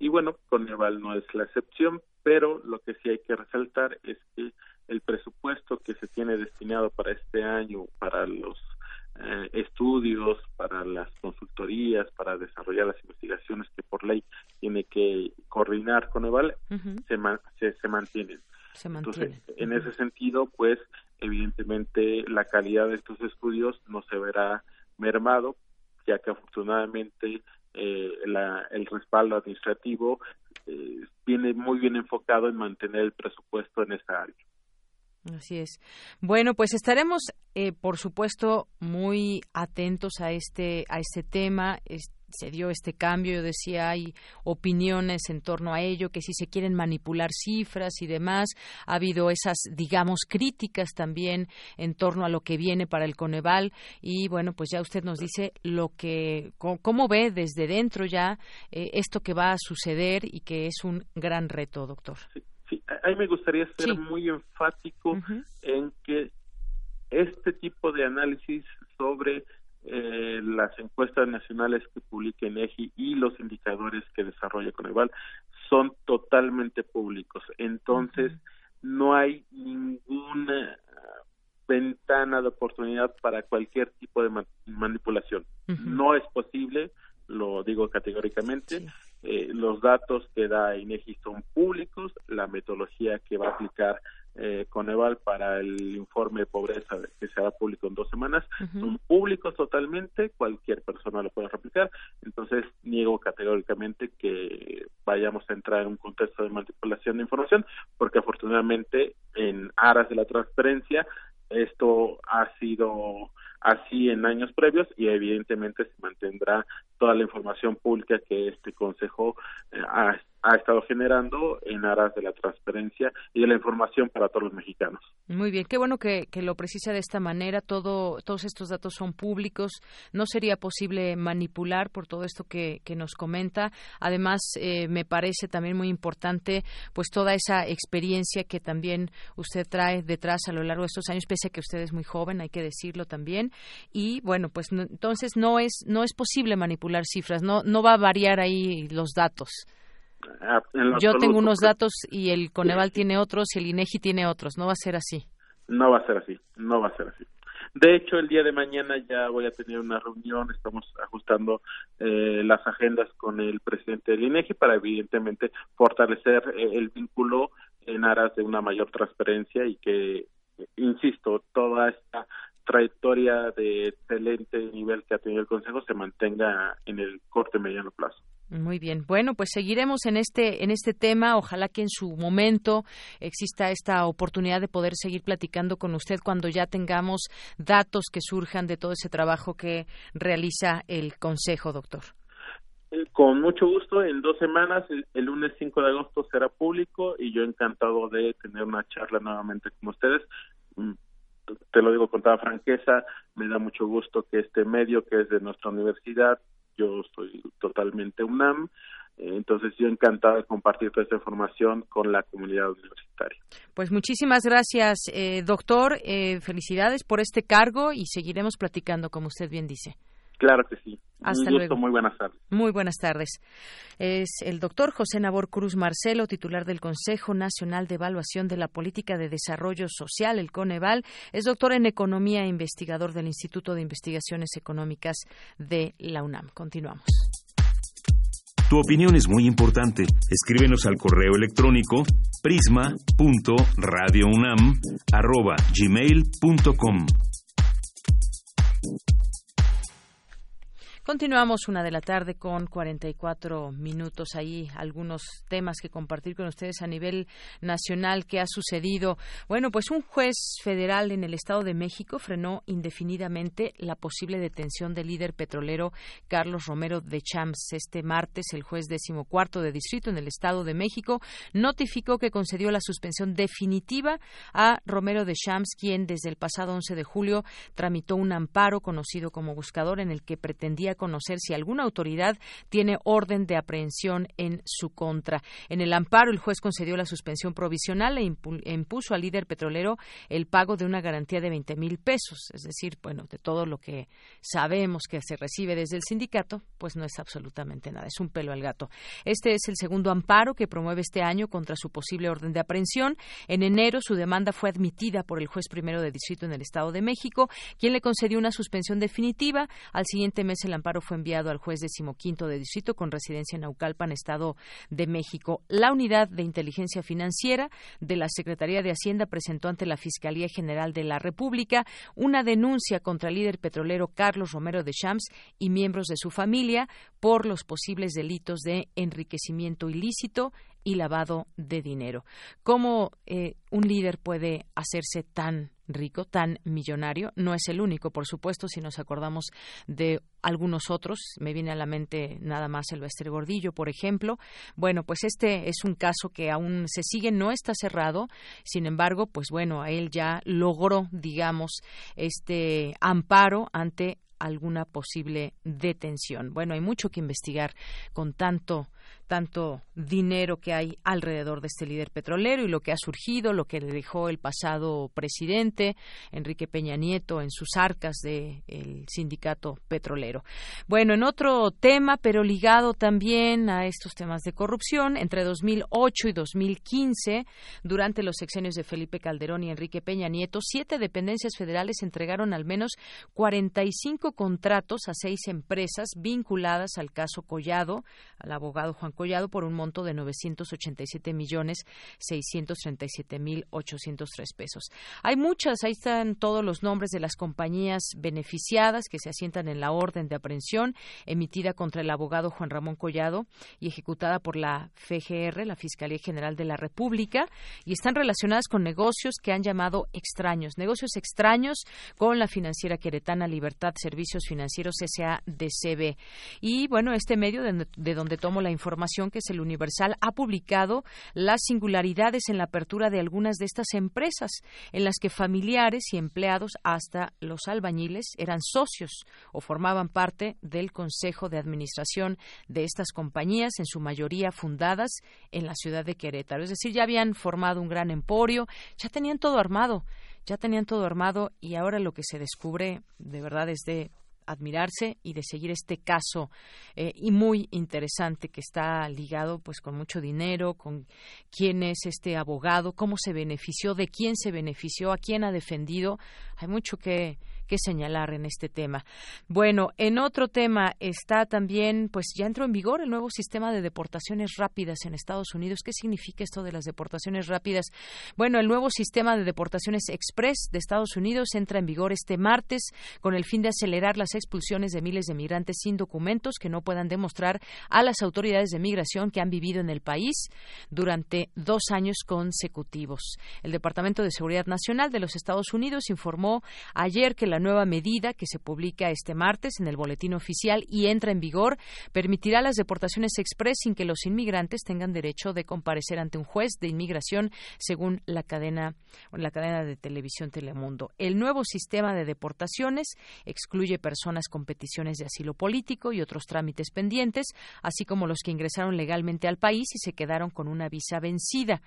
S12: y bueno, Coneval no es la excepción, pero lo que sí hay que resaltar es que el presupuesto que se tiene destinado para este año para los eh, estudios, para las consultorías, para desarrollar las investigaciones que por ley tiene que coordinar Coneval, se, se, se mantienen. Entonces, en ese sentido, pues, evidentemente la calidad de estos estudios no se verá mermado, ya que afortunadamente eh, el respaldo administrativo eh, viene muy bien enfocado en mantener el presupuesto en esta área.
S1: Así es. Bueno, pues estaremos, eh, por supuesto, muy atentos a este a este tema se dio este cambio, yo decía, hay opiniones en torno a ello, que si se quieren manipular cifras y demás, ha habido esas, digamos, críticas también en torno a lo que viene para el Coneval. Y bueno, pues ya usted nos dice lo que, cómo, ve desde dentro ya eh, esto que va a suceder y que es un gran reto, doctor.
S12: Sí, ahí me gustaría ser muy enfático en que este tipo de análisis sobre eh, las encuestas nacionales que publica EGI y los indicadores que desarrolla Coneval son totalmente públicos. Entonces, no hay ninguna ventana de oportunidad para cualquier tipo de manipulación. No es posible, lo digo categóricamente. Eh, los datos que da INEGI son públicos, la metodología que va a aplicar eh, Coneval para el informe de pobreza que se hará público en dos semanas son públicos totalmente, cualquier persona lo puede replicar, entonces niego categóricamente que vayamos a entrar en un contexto de manipulación de información, porque afortunadamente en aras de la transparencia esto ha sido así en años previos y evidentemente se mantendrá toda la información pública que este consejo eh, ha ha estado generando en aras de la transparencia y de la información para todos los mexicanos.
S1: Muy bien, qué bueno que, lo precisa de esta manera. Todo, todos estos datos son públicos. No sería posible manipular por todo esto que, nos comenta. Además, eh, me parece también muy importante, pues toda esa experiencia que también usted trae detrás a lo largo de estos años, pese a que usted es muy joven, hay que decirlo también. Y bueno, pues entonces no es no es posible manipular cifras. No no va a variar ahí los datos.
S12: Ah,
S1: Yo tengo unos datos y el Coneval tiene otros y el INEGI tiene otros. No va a ser así.
S12: No va a ser así. No va a ser así. De hecho, el día de mañana ya voy a tener una reunión, estamos ajustando eh, las agendas con el presidente del INEGI para, evidentemente, fortalecer eh, el vínculo en aras de una mayor transparencia y que, insisto, toda esta trayectoria de excelente nivel que ha tenido el Consejo se mantenga en el corto y mediano plazo.
S1: Muy bien. Bueno, pues seguiremos en este en este tema. Ojalá que en su momento exista esta oportunidad de poder seguir platicando con usted cuando ya tengamos datos que surjan de todo ese trabajo que realiza el Consejo, doctor.
S12: Eh, con mucho gusto, en dos semanas, el, lunes 5 de agosto será público y yo encantado de tener una charla nuevamente con ustedes. Mm, te lo digo con toda franqueza, me da mucho gusto que este medio, que es de nuestra universidad, yo soy totalmente UNAM, eh, entonces yo encantado de compartir toda esta información con la comunidad universitaria.
S1: Pues muchísimas gracias, eh, doctor. Eh, felicidades por este cargo y seguiremos platicando, como usted bien dice.
S12: Claro que sí.
S1: Hasta luego.
S12: Muy buenas tardes.
S1: Muy buenas tardes. Es el doctor José Nabor Cruz Marcelo, titular del Consejo Nacional de Evaluación de la Política de Desarrollo Social, el Coneval. Es doctor en Economía e investigador del Instituto de Investigaciones Económicas de la UNAM. Continuamos.
S2: Tu opinión es muy importante. Escríbenos al correo electrónico prisma.radiounam@gmail.com.
S1: Continuamos una de la tarde con 44 minutos. Ahí algunos temas que compartir con ustedes a nivel nacional que ha sucedido. Bueno, pues un juez federal en el Estado de México frenó indefinidamente la posible detención del líder petrolero Carlos Romero de Champs. Este martes, el juez decimocuarto de distrito en el Estado de México notificó que concedió la suspensión definitiva a Romero de Champs, quien desde el pasado 11 de julio tramitó un amparo conocido como buscador en el que pretendía conocer si alguna autoridad tiene orden de aprehensión en su contra. En el amparo, el juez concedió la suspensión provisional e, e impuso al líder petrolero el pago de una garantía de 20 mil pesos. Es decir, bueno, de todo lo que sabemos que se recibe desde el sindicato, pues no es absolutamente nada. Es un pelo al gato. Este es el segundo amparo que promueve este año contra su posible orden de aprehensión. En enero, su demanda fue admitida por el juez primero de distrito en el Estado de México, quien le concedió una suspensión definitiva. Al siguiente mes, el amparo fue enviado al juez decimoquinto de distrito con residencia en Naucalpan, Estado de México. La unidad de inteligencia financiera de la Secretaría de Hacienda presentó ante la Fiscalía General de la República una denuncia contra el líder petrolero Carlos Romero de Champs y miembros de su familia por los posibles delitos de enriquecimiento ilícito y lavado de dinero. ¿Cómo eh, un líder puede hacerse tan rico, tan millonario? No es el único, por supuesto, si nos acordamos de algunos otros. Me viene a la mente nada más el Bester Gordillo, por ejemplo. Bueno, pues este es un caso que aún se sigue, no está cerrado. Sin embargo, pues bueno, él ya logró, digamos, este amparo ante alguna posible detención. Bueno, hay mucho que investigar con tanto tanto dinero que hay alrededor de este líder petrolero y lo que ha surgido, lo que le dejó el pasado presidente Enrique Peña Nieto en sus arcas del sindicato petrolero. Bueno, en otro tema, pero ligado también a estos temas de corrupción, entre 2008 y 2015, durante los sexenios de Felipe Calderón y Enrique Peña Nieto, siete dependencias federales entregaron al menos 45 contratos a seis empresas vinculadas al caso Collado, al abogado Juan Collado por un monto de 987 millones 637 mil 803 pesos. Hay muchas, ahí están todos los nombres de las compañías beneficiadas que se asientan en la orden de aprehensión emitida contra el abogado Juan Ramón Collado y ejecutada por la FGR, la Fiscalía General de la República, y están relacionadas con negocios que han llamado extraños, negocios extraños con la financiera queretana Libertad Servicios Financieros SADCB. Y bueno, este medio de, de donde tomo la información que es el Universal, ha publicado las singularidades en la apertura de algunas de estas empresas, en las que familiares y empleados, hasta los albañiles, eran socios o formaban parte del Consejo de Administración de estas compañías, en su mayoría fundadas en la ciudad de Querétaro. Es decir, ya habían formado un gran emporio, ya tenían todo armado ya tenían todo armado y ahora lo que se descubre de verdad es de admirarse y de seguir este caso eh, y muy interesante que está ligado pues con mucho dinero, con quién es este abogado, cómo se benefició, de quién se benefició, a quién ha defendido. Hay mucho que que señalar en este tema. Bueno, en otro tema está también, pues ya entró en vigor el nuevo sistema de deportaciones rápidas en Estados Unidos. ¿Qué significa esto de las deportaciones rápidas? Bueno, el nuevo sistema de deportaciones express de Estados Unidos entra en vigor este martes con el fin de acelerar las expulsiones de miles de migrantes sin documentos que no puedan demostrar a las autoridades de migración que han vivido en el país durante dos años consecutivos. El Departamento de Seguridad Nacional de los Estados Unidos informó ayer que la nueva medida que se publica este martes en el boletín oficial y entra en vigor permitirá las deportaciones express sin que los inmigrantes tengan derecho de comparecer ante un juez de inmigración según la cadena la cadena de televisión Telemundo. El nuevo sistema de deportaciones excluye personas con peticiones de asilo político y otros trámites pendientes, así como los que ingresaron legalmente al país y se quedaron con una visa vencida.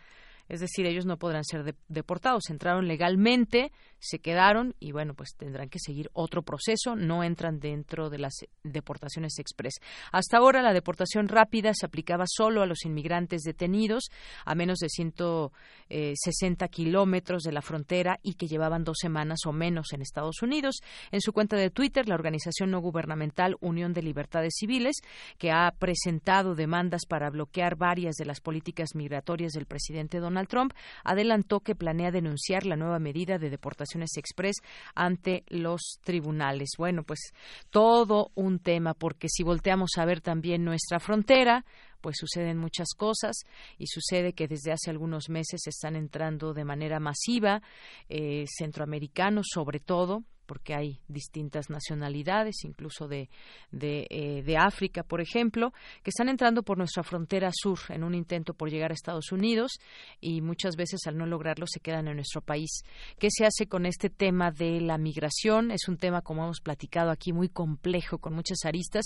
S1: Es decir, ellos no podrán ser deportados. Entraron legalmente, se quedaron y bueno, pues tendrán que seguir otro proceso, no entran dentro de las deportaciones express. Hasta ahora la deportación rápida se aplicaba solo a los inmigrantes detenidos a menos de 160 kilómetros de la frontera y que llevaban dos semanas o menos en Estados Unidos. En su cuenta de Twitter, la organización no gubernamental Unión de Libertades Civiles, que ha presentado demandas para bloquear varias de las políticas migratorias del presidente Donald Trump, adelantó que planea denunciar la nueva medida de deportación Express ante los tribunales. Bueno, pues todo un tema, porque si volteamos a ver también nuestra frontera, pues suceden muchas cosas y sucede que desde hace algunos meses están entrando de manera masiva eh, centroamericanos sobre todo porque hay distintas nacionalidades, incluso de, eh, de, África, por ejemplo, que están entrando por nuestra frontera sur en un intento por llegar a Estados Unidos y muchas veces al no lograrlo se quedan en nuestro país. ¿Qué se hace con este tema de la migración? Es un tema, como hemos platicado aquí, muy complejo, con muchas aristas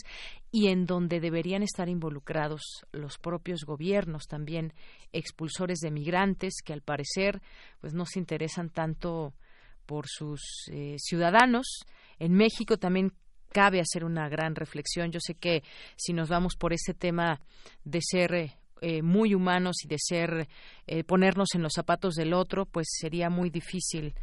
S1: y en donde deberían estar involucrados los propios gobiernos también, expulsores de migrantes que al parecer pues no se interesan tanto por sus eh, ciudadanos. En México también cabe hacer una gran reflexión. Yo sé que si nos vamos por ese tema de ser eh, muy humanos y de ser eh, ponernos en los zapatos del otro, pues sería muy difícil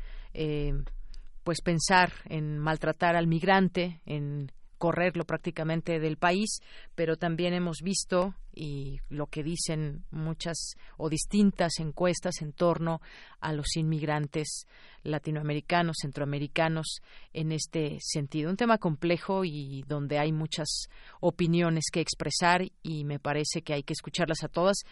S1: pues pensar en maltratar al migrante, en correrlo prácticamente del país, pero también hemos visto y lo que dicen muchas o distintas encuestas en torno a los inmigrantes latinoamericanos, centroamericanos en este sentido. Un tema complejo y donde hay muchas opiniones que expresar y me parece que hay que escucharlas a todas.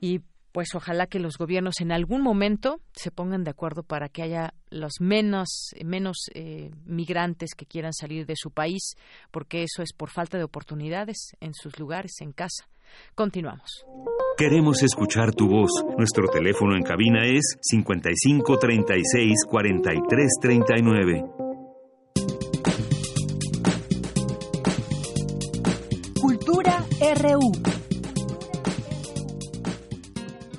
S1: Y pues ojalá que los gobiernos en algún momento se pongan de acuerdo para que haya los menos menos eh, migrantes que quieran salir de su país porque eso es por falta de oportunidades en sus lugares en casa. Continuamos.
S2: Queremos escuchar tu voz. Nuestro teléfono en cabina es 55 36 43 39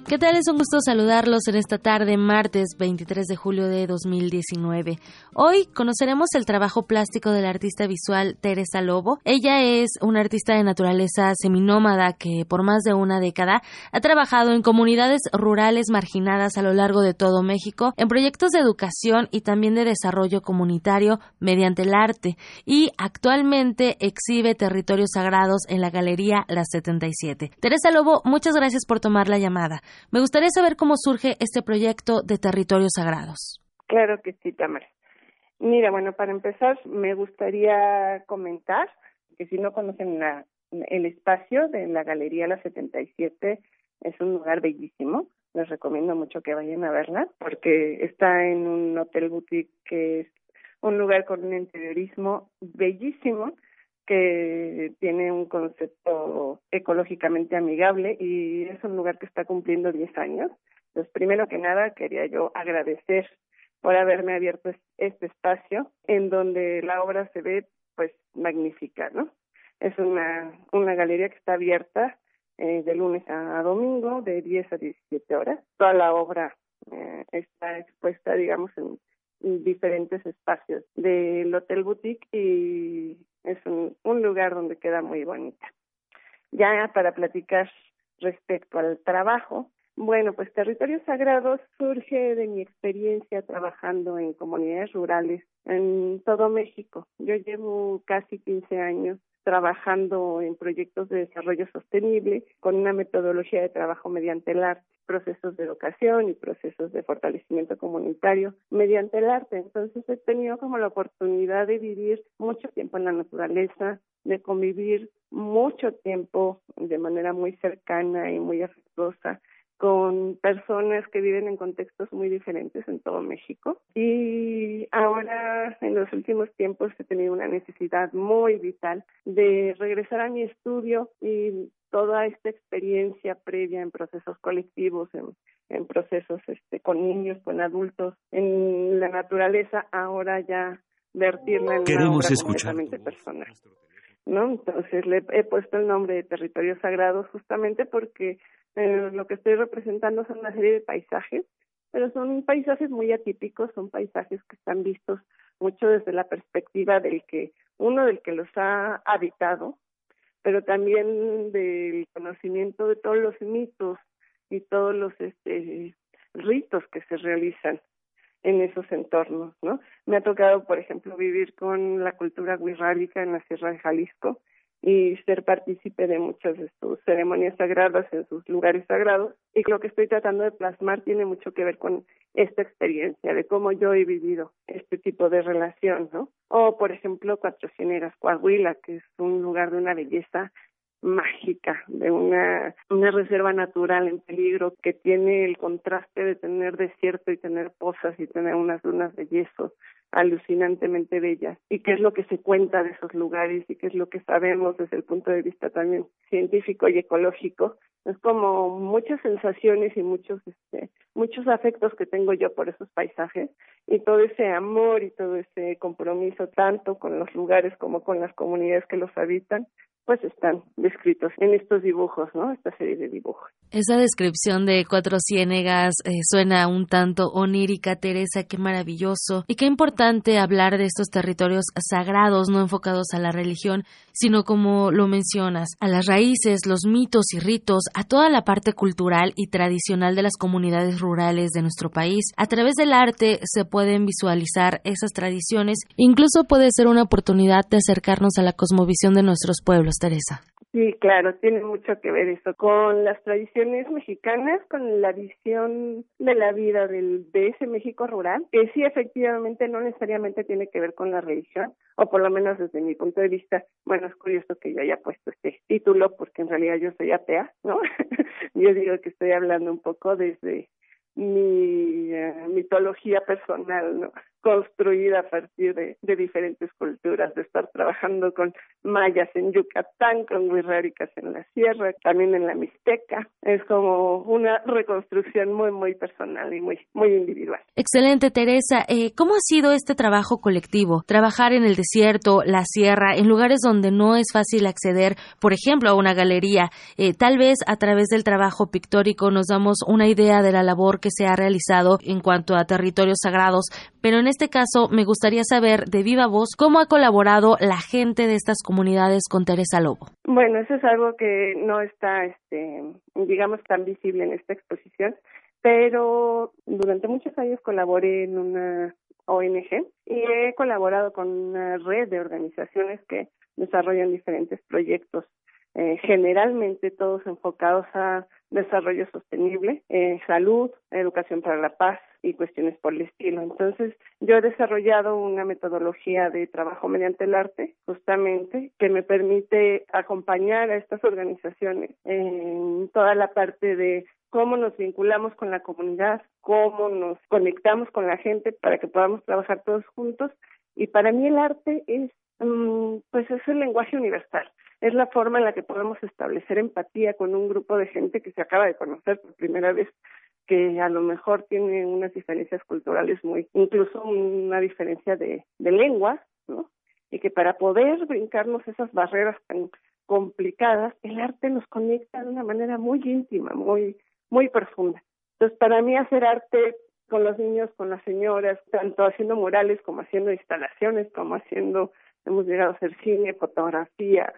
S13: ¿Qué tal? Es un gusto saludarlos en esta tarde, martes 23 de julio de 2019. Hoy conoceremos el trabajo plástico de la artista visual Teresa Lobo. Ella es una artista de naturaleza seminómada que por más de una década ha trabajado en comunidades rurales marginadas a lo largo de todo México, en proyectos de educación y también de desarrollo comunitario mediante el arte y actualmente exhibe territorios sagrados en la Galería Las 77. Teresa Lobo, muchas gracias por tomar la llamada. Me gustaría saber cómo surge este proyecto de territorios sagrados.
S14: Claro que sí, Tamara. Mira, bueno, para empezar, me gustaría comentar que si no conocen el espacio de la Galería La 77, es un lugar bellísimo. Les recomiendo mucho que vayan a verla porque está en un hotel boutique que es un lugar con un interiorismo bellísimo que tiene un concepto ecológicamente amigable y es un lugar que está cumpliendo 10 años. Entonces, primero que nada, quería yo agradecer por haberme abierto este espacio en donde la obra se ve pues magnífica, ¿no? Es una, una galería que está abierta eh, de lunes a domingo de 10 a 17 horas. Toda la obra eh, está expuesta, digamos, en, diferentes espacios del Hotel Boutique y es un, un lugar donde queda muy bonita. Ya para platicar respecto al trabajo, bueno, pues Territorios Sagrados surge de mi experiencia trabajando en comunidades rurales en todo México. Yo llevo casi 15 años trabajando en proyectos de desarrollo sostenible con una metodología de trabajo mediante el arte, procesos de educación y procesos de fortalecimiento comunitario mediante el arte. Entonces he tenido como la oportunidad de vivir mucho tiempo en la naturaleza, de convivir mucho tiempo de manera muy cercana y muy afectuosa con personas que viven en contextos muy diferentes en todo México. Y ahora, en los últimos tiempos, he tenido una necesidad muy vital de regresar a mi estudio y toda esta experiencia previa en procesos colectivos, en, en procesos este, con niños, con adultos, en la naturaleza, ahora ya vertirla en
S2: Queremos
S14: una
S2: escuchar
S14: personal. ¿No? Entonces le he puesto el nombre de territorios sagrados justamente porque eh, lo que estoy representando son una serie de paisajes, pero son paisajes muy atípicos, son paisajes que están vistos mucho desde la perspectiva del que uno del que los ha habitado, pero también del conocimiento de todos los mitos y todos los este, ritos que se realizan en esos entornos, ¿no? Me ha tocado, por ejemplo, vivir con la cultura wixárika en la Sierra de Jalisco y ser partícipe de muchas de sus ceremonias sagradas en sus lugares sagrados. Y lo que estoy tratando de plasmar tiene mucho que ver con esta experiencia, de cómo yo he vivido este tipo de relación, ¿no? O, por ejemplo, Cuatro Cienegas, Coahuila, que es un lugar de una belleza mágica, de una, una reserva natural en peligro que tiene el contraste de tener desierto y tener pozas y tener unas dunas de yeso alucinantemente bellas. Y qué es lo que se cuenta de esos lugares y qué es lo que sabemos desde el punto de vista también científico y ecológico. Es como muchas sensaciones y muchos este muchos afectos que tengo yo por esos paisajes y todo ese amor y todo ese compromiso tanto con los lugares como con las comunidades que los habitan pues están descritos en estos dibujos, ¿no? Esta serie de dibujos.
S13: Esa descripción de Cuatro Ciénegas eh, suena un tanto onírica, Teresa, qué maravilloso. Y qué importante hablar de estos territorios sagrados, no enfocados a la religión, sino como lo mencionas, a las raíces, los mitos y ritos, a toda la parte cultural y tradicional de las comunidades rurales de nuestro país. A través del arte se pueden visualizar esas tradiciones, incluso puede ser una oportunidad de acercarnos a la cosmovisión de nuestros pueblos. Teresa.
S14: Sí, claro, tiene mucho que ver eso con las tradiciones mexicanas, con la visión de la vida del, de ese México rural, que sí efectivamente no necesariamente tiene que ver con la religión, o por lo menos desde mi punto de vista, bueno, es curioso que yo haya puesto este título porque en realidad yo soy atea, ¿no? yo digo que estoy hablando un poco desde mi eh, mitología personal, ¿no? construida a partir de, diferentes culturas, de estar trabajando con mayas en Yucatán, con wixárikas en la sierra, también en la Mixteca. Es como una reconstrucción muy, muy personal y muy, muy individual.
S13: Excelente, Teresa. Eh, ¿Cómo ha sido este trabajo colectivo? Trabajar en el desierto, la sierra, en lugares donde no es fácil acceder, por ejemplo, a una galería. Eh, tal vez a través del trabajo pictórico nos damos una idea de la labor que se ha realizado en cuanto a territorios sagrados, pero en este caso me gustaría saber de viva voz cómo ha colaborado la gente de estas comunidades con Teresa Lobo.
S14: Bueno, eso es algo que no está, este, digamos, tan visible en esta exposición, pero durante muchos años colaboré en una ONG y he colaborado con una red de organizaciones que desarrollan diferentes proyectos, eh, generalmente todos enfocados a desarrollo sostenible, eh, salud, educación para la paz, y cuestiones por el estilo. Entonces, yo he desarrollado una metodología de trabajo mediante el arte, justamente, que me permite acompañar a estas organizaciones en toda la parte de cómo nos vinculamos con la comunidad, cómo nos conectamos con la gente para que podamos trabajar todos juntos. Y para mí el arte es mm, pues es el lenguaje universal. Es la forma en la que podemos establecer empatía con un grupo de gente que se acaba de conocer por primera vez que a lo mejor tiene unas diferencias culturales muy, incluso una diferencia de, de lengua, ¿no? Y que para poder brincarnos esas barreras tan complicadas, el arte nos conecta de una manera muy íntima, muy, muy profunda. Entonces, para mí hacer arte con los niños, con las señoras, tanto haciendo murales como haciendo instalaciones, como haciendo, hemos llegado a hacer cine, fotografía,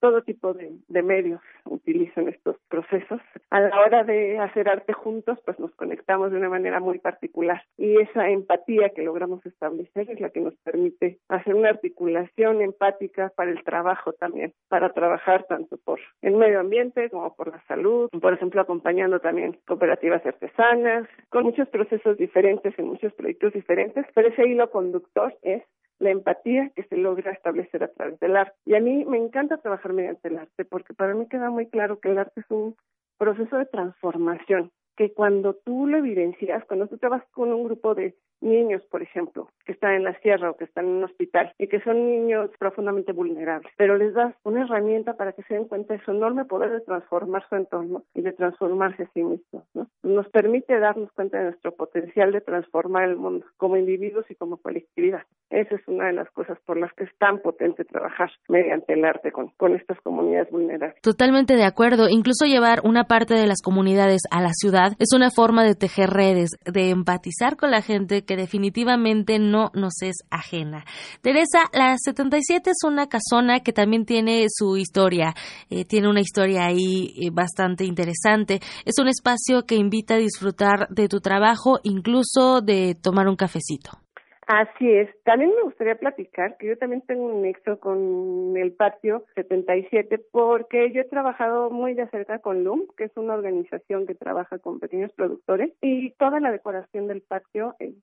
S14: todo tipo de, medios utilizan estos procesos. A la hora de hacer arte juntos, pues nos conectamos de una manera muy particular y esa empatía que logramos establecer es la que nos permite hacer una articulación empática para el trabajo también, para trabajar tanto por el medio ambiente como por la salud, por ejemplo, acompañando también cooperativas artesanas, con muchos procesos diferentes en muchos proyectos diferentes, pero ese hilo conductor es la empatía que se logra establecer a través del arte. Y a mí me encanta trabajar mediante el arte porque para mí queda muy claro que el arte es un proceso de transformación, que cuando tú lo evidencias, cuando tú trabajas con un grupo de niños, por ejemplo, que están en la sierra o que están en un hospital y que son niños profundamente vulnerables, pero les das una herramienta para que se den cuenta de su enorme poder de transformar su entorno y de transformarse a sí mismos, ¿no? Nos permite darnos cuenta de nuestro potencial de transformar el mundo como individuos y como colectividad. Esa es una de las cosas por las que es tan potente trabajar mediante el arte con, con estas comunidades vulnerables.
S13: Totalmente de acuerdo. Incluso llevar una parte de las comunidades a la ciudad es una forma de tejer redes, de empatizar con la gente que definitivamente no nos es ajena. Teresa, la 77 es una casona que también tiene su historia, eh, tiene una historia ahí eh, bastante interesante. Es un espacio que invita a disfrutar de tu trabajo, incluso de tomar un cafecito.
S14: Así es. También me gustaría platicar que yo también tengo un nexo con el patio 77 porque yo he trabajado muy de cerca con LUM, que es una organización que trabaja con pequeños productores y toda la decoración del patio, eh,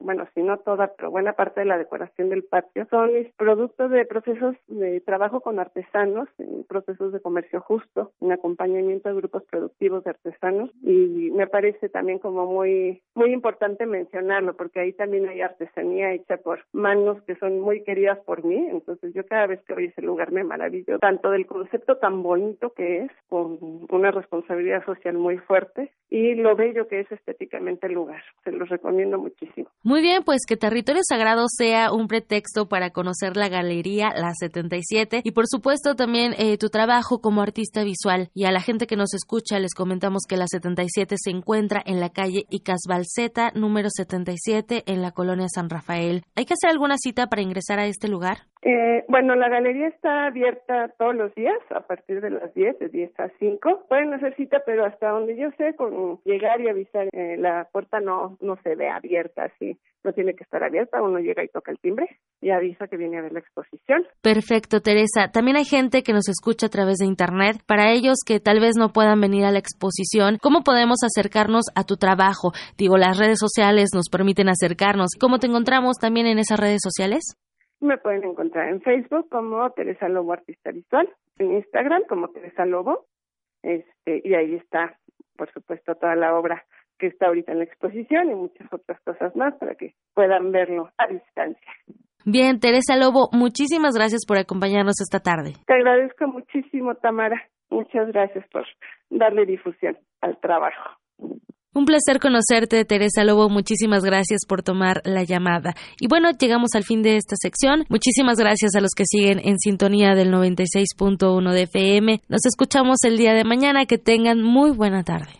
S14: bueno, si no toda, pero buena parte de la decoración del patio son productos de procesos de trabajo con artesanos, procesos de comercio justo, en acompañamiento de grupos productivos de artesanos y me parece también como muy muy importante mencionarlo porque ahí también hay artesanía hecha por manos que son muy queridas por mí, entonces yo cada vez que voy a ese lugar me maravillo tanto del concepto tan bonito que es, con una responsabilidad social muy fuerte, y lo bello que es estéticamente el lugar. Se los recomiendo muchísimo.
S13: Muy bien, pues que Territorio Sagrado sea un pretexto para conocer la galería La 77 y por supuesto también eh, tu trabajo como artista visual. Y a la gente que nos escucha les comentamos que La 77 se encuentra en la calle Icasbalceta número 77 en la colonia San Rafael. Rafael. ¿Hay que hacer alguna cita para ingresar a este lugar?
S14: Eh, bueno, la galería está abierta todos los días a partir de las 10, de 10 a 5. Pueden hacer cita, pero hasta donde yo sé, con llegar y avisar, eh, la puerta no, no se ve abierta así. No tiene que estar abierta, uno llega y toca el timbre y avisa que viene a ver la exposición.
S13: Perfecto, Teresa. También hay gente que nos escucha a través de Internet. Para ellos que tal vez no puedan venir a la exposición, ¿cómo podemos acercarnos a tu trabajo? Digo, las redes sociales nos permiten acercarnos. ¿Cómo te encontramos también en esas redes sociales?
S14: Me pueden encontrar en Facebook como Teresa Lobo Artista Visual, en Instagram como Teresa Lobo, este, y ahí está, por supuesto, toda la obra que está ahorita en la exposición y muchas otras cosas más para que puedan verlo a distancia.
S13: Bien, Teresa Lobo, muchísimas gracias por acompañarnos esta tarde.
S14: Te agradezco muchísimo, Tamara. Muchas gracias por darle difusión al trabajo.
S13: Un placer conocerte, Teresa Lobo. Muchísimas gracias por tomar la llamada. Y bueno, llegamos al fin de esta sección. Muchísimas gracias a los que siguen en sintonía del 96.1 de FM. Nos escuchamos el día de mañana. Que tengan muy buena tarde.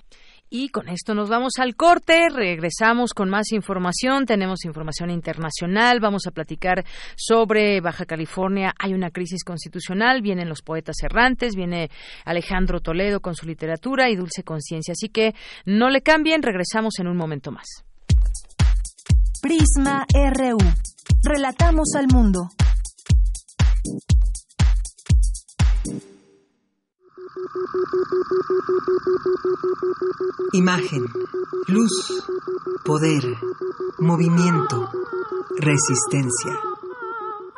S1: Y con esto nos vamos al corte, regresamos con más información, tenemos información internacional, vamos a platicar sobre Baja California, hay una crisis constitucional, vienen los poetas errantes, viene Alejandro Toledo con su literatura y Dulce Conciencia, así que no le cambien, regresamos en un momento más.
S3: Prisma RU, relatamos al mundo.
S15: Imagen, luz, poder, movimiento, resistencia.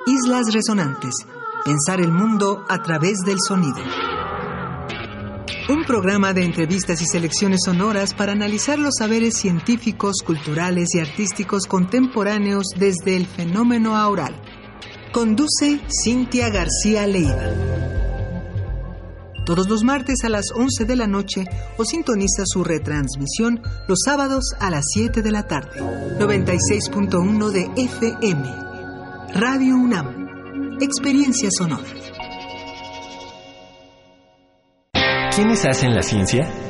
S15: Islas Resonantes. Pensar el mundo a través del sonido. Un programa de entrevistas y selecciones sonoras para analizar los saberes científicos, culturales y artísticos contemporáneos desde el fenómeno aural Conduce Cintia García Leiva. Todos los martes a las 11 de la noche o sintoniza su retransmisión los sábados a las 7 de la tarde. 96.1 de FM. Radio UNAM. Experiencia sonora.
S16: ¿Quiénes hacen la ciencia?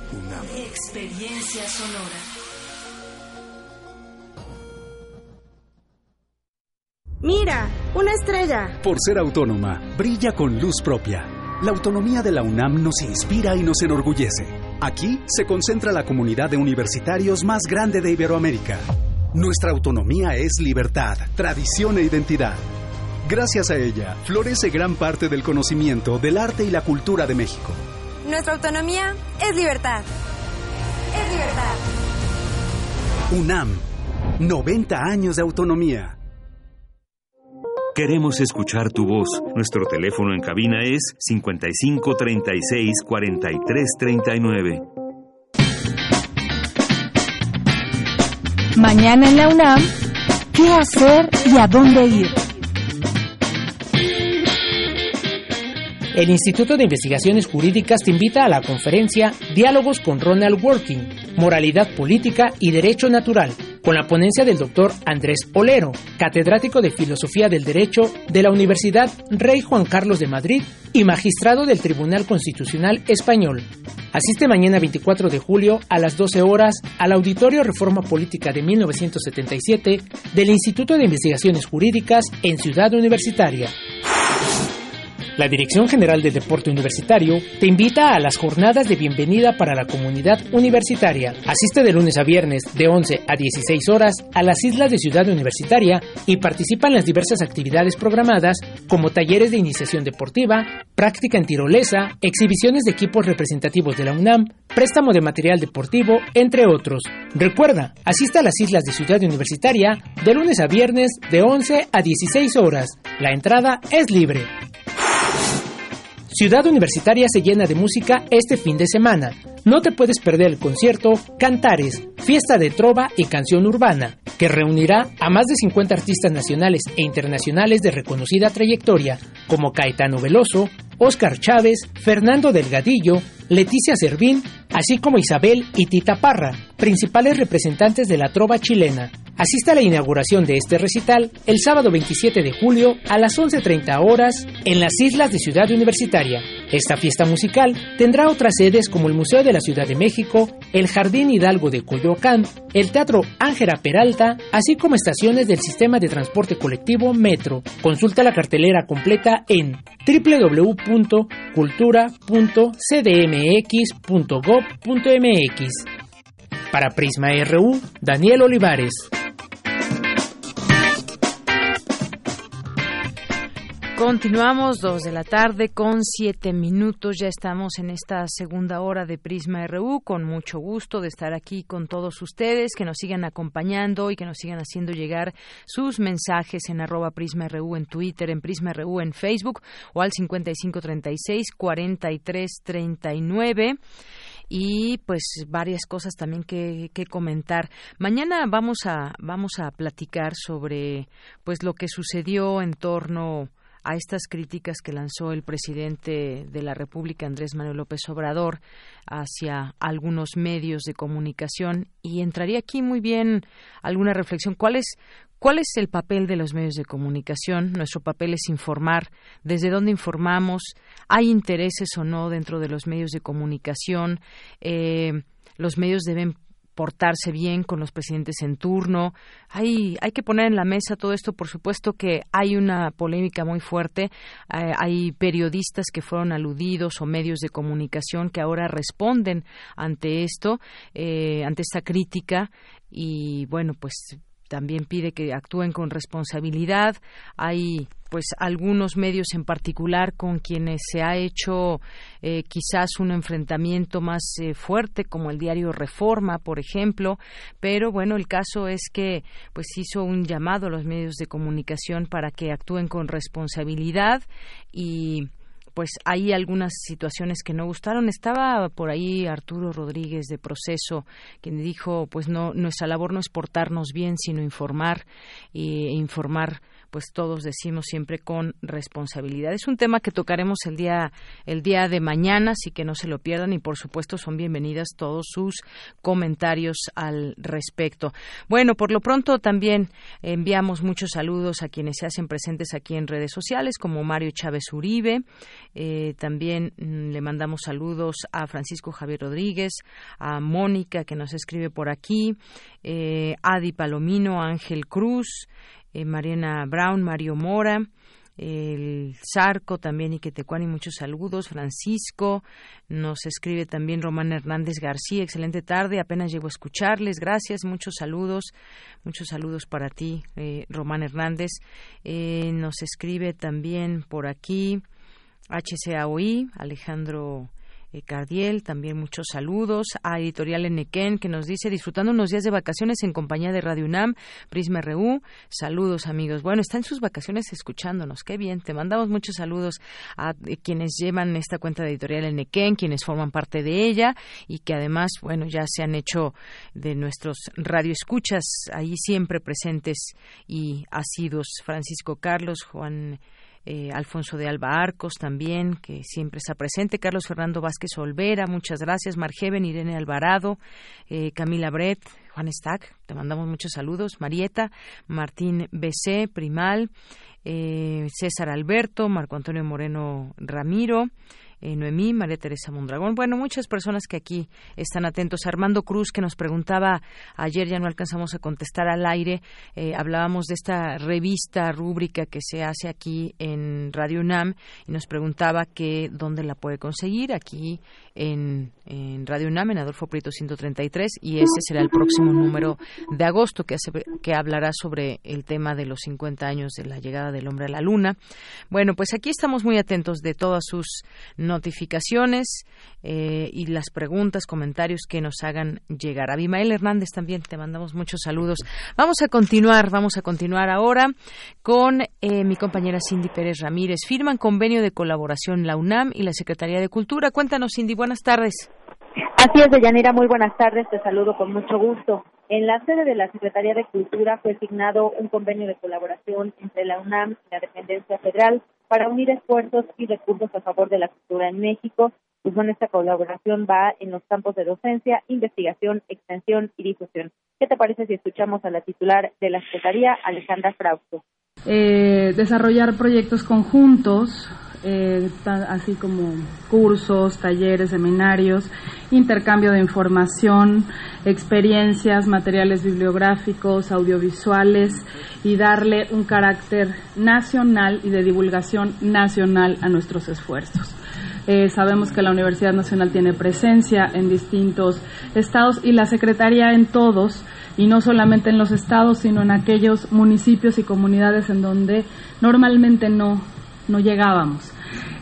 S17: UNAM.
S18: Experiencia sonora.
S19: Mira, una estrella.
S20: Por ser autónoma, brilla con luz propia. La autonomía de la UNAM nos inspira y nos enorgullece. Aquí se concentra la comunidad de universitarios más grande de Iberoamérica. Nuestra autonomía es libertad, tradición e identidad. Gracias a ella, florece gran parte del conocimiento del arte y la cultura de México.
S19: Nuestra autonomía es libertad. Es libertad.
S20: UNAM, 90 años de autonomía.
S2: Queremos escuchar tu voz. Nuestro teléfono en cabina es 55 36 43 39.
S3: Mañana en la UNAM, ¿qué hacer y a dónde ir?
S4: El Instituto de Investigaciones Jurídicas te invita a la conferencia Diálogos con Ronald Working, Moralidad Política y Derecho Natural, con la ponencia del doctor Andrés Olero, catedrático de Filosofía del Derecho de la Universidad Rey Juan Carlos de Madrid y magistrado del Tribunal Constitucional Español. Asiste mañana 24 de julio a las 12 horas al Auditorio Reforma Política de 1977 del Instituto de Investigaciones Jurídicas en Ciudad Universitaria. La Dirección General de Deporte Universitario te invita a las jornadas de bienvenida para la comunidad universitaria. Asiste de lunes a viernes de 11 a 16 horas a las islas de Ciudad Universitaria y participa en las diversas actividades programadas como talleres de iniciación deportiva, práctica en tirolesa, exhibiciones de equipos representativos de la UNAM, préstamo de material deportivo, entre otros. Recuerda, asiste a las islas de Ciudad Universitaria de lunes a viernes de 11 a 16 horas. La entrada es libre. Ciudad Universitaria se llena de música este fin de semana. No te puedes perder el concierto Cantares, fiesta de trova y canción urbana, que reunirá a más de 50 artistas nacionales e internacionales de reconocida trayectoria, como Caetano Veloso, Óscar Chávez, Fernando Delgadillo, Leticia Servín, así como Isabel y Tita Parra, principales representantes de la trova chilena. Asista a la inauguración de este recital el sábado 27 de julio a las 11.30 horas en las islas de Ciudad Universitaria. Esta fiesta musical tendrá otras sedes como el Museo de la Ciudad de México, el Jardín Hidalgo de Coyoacán, el Teatro Ángela Peralta, así como estaciones del sistema de transporte colectivo Metro. Consulta la cartelera completa en www.cultura.cdmx.gov.mx. Para Prisma RU, Daniel Olivares.
S1: Continuamos dos de la tarde con siete minutos. Ya estamos en esta segunda hora de Prisma RU. Con mucho gusto de estar aquí con todos ustedes, que nos sigan acompañando y que nos sigan haciendo llegar sus mensajes en arroba Prisma RU en Twitter, en Prisma RU en Facebook o al 5536 4339 y pues varias cosas también que, que, comentar. Mañana vamos a vamos a platicar sobre pues lo que sucedió en torno a estas críticas que lanzó el presidente de la República, Andrés Manuel López Obrador, hacia algunos medios de comunicación. Y entraría aquí muy bien alguna reflexión. ¿Cuál es, ¿Cuál es el papel de los medios de comunicación? Nuestro papel es informar. ¿Desde dónde informamos? ¿Hay intereses o no dentro de los medios de comunicación? Eh, los medios deben portarse bien con los presidentes en turno. Hay, hay que poner en la mesa todo esto. Por supuesto que hay una polémica muy fuerte. Eh, hay periodistas que fueron aludidos o medios de comunicación que ahora responden ante esto, eh, ante esta crítica. Y bueno, pues también pide que actúen con responsabilidad. Hay pues algunos medios en particular con quienes se ha hecho eh, quizás un enfrentamiento más eh, fuerte como el diario Reforma por ejemplo pero bueno el caso es que pues hizo un llamado a los medios de comunicación para que actúen con responsabilidad y pues hay algunas situaciones que no gustaron. Estaba por ahí Arturo Rodríguez de Proceso, quien dijo, pues no, nuestra labor no es portarnos bien, sino informar e informar pues todos decimos siempre con responsabilidad. Es un tema que tocaremos el día el día de mañana, así que no se lo pierdan y por supuesto son bienvenidas todos sus comentarios al respecto. Bueno, por lo pronto también enviamos muchos saludos a quienes se hacen presentes aquí en redes sociales como Mario Chávez Uribe, eh, también mm, le mandamos saludos a Francisco Javier Rodríguez, a Mónica que nos escribe por aquí, eh, Adi Palomino, Ángel Cruz, eh, Mariana Brown, Mario Mora, el Zarco también y y muchos saludos. Francisco nos escribe también Román Hernández García, excelente tarde, apenas llego a escucharles, gracias, muchos saludos, muchos saludos para ti, eh, Román Hernández. Eh, nos escribe también por aquí HCAOI, Alejandro eh, Cardiel, también muchos saludos. A Editorial Enequén, que nos dice, disfrutando unos días de vacaciones en compañía de Radio UNAM, Prisma RU. Saludos, amigos. Bueno, está en sus vacaciones escuchándonos. Qué bien. Te mandamos muchos saludos a eh, quienes llevan esta cuenta de Editorial Enequén, quienes forman parte de ella y que además, bueno, ya se han hecho de nuestros radioescuchas ahí siempre presentes y asidos. Francisco Carlos, Juan eh, Alfonso de Alba Arcos también, que siempre está presente, Carlos Fernando Vázquez Olvera, muchas gracias, Margeven, Irene Alvarado, eh, Camila Bret, Juan Stack, te mandamos muchos saludos, Marieta, Martín BC, Primal, eh, César Alberto, Marco Antonio Moreno Ramiro, eh, Noemí, María Teresa Mondragón. Bueno, muchas personas que aquí están atentos. Armando Cruz, que nos preguntaba ayer, ya no alcanzamos a contestar al aire, eh, hablábamos de esta revista rúbrica que se hace aquí en Radio UNAM y nos preguntaba que dónde la puede conseguir aquí en, Radio UNAM, en Adolfo Prieto 133, y ese será el próximo número de agosto que, hace, que hablará sobre el tema de los 50 años de la llegada del hombre a la luna. Bueno, pues aquí estamos muy atentos de todas sus notificaciones eh, y las preguntas, comentarios que nos hagan llegar. Abimael Hernández también te mandamos muchos saludos. Vamos a continuar, vamos a continuar ahora con eh, mi compañera Cindy Pérez Ramírez. Firman convenio de colaboración la UNAM y la Secretaría de Cultura. Cuéntanos, Cindy, buenas tardes.
S21: Así es, Deyanira, muy buenas tardes, te saludo con mucho gusto. En la sede de la Secretaría de Cultura fue asignado un convenio de colaboración entre la UNAM y la Dependencia Federal para unir esfuerzos y recursos a favor de la cultura en México Pues bueno, esta colaboración va en los campos de docencia, investigación, extensión y difusión. ¿Qué te parece si escuchamos a la titular de la Secretaría, Alejandra Frausto?
S22: Eh, desarrollar proyectos conjuntos, eh, así como cursos, talleres, seminarios, intercambio de información, experiencias, materiales bibliográficos, audiovisuales y darle un carácter nacional y de divulgación nacional a nuestros esfuerzos. Eh, sabemos que la Universidad Nacional tiene presencia en distintos estados y la Secretaría en todos y no solamente en los estados, sino en aquellos municipios y comunidades en donde normalmente no, no llegábamos.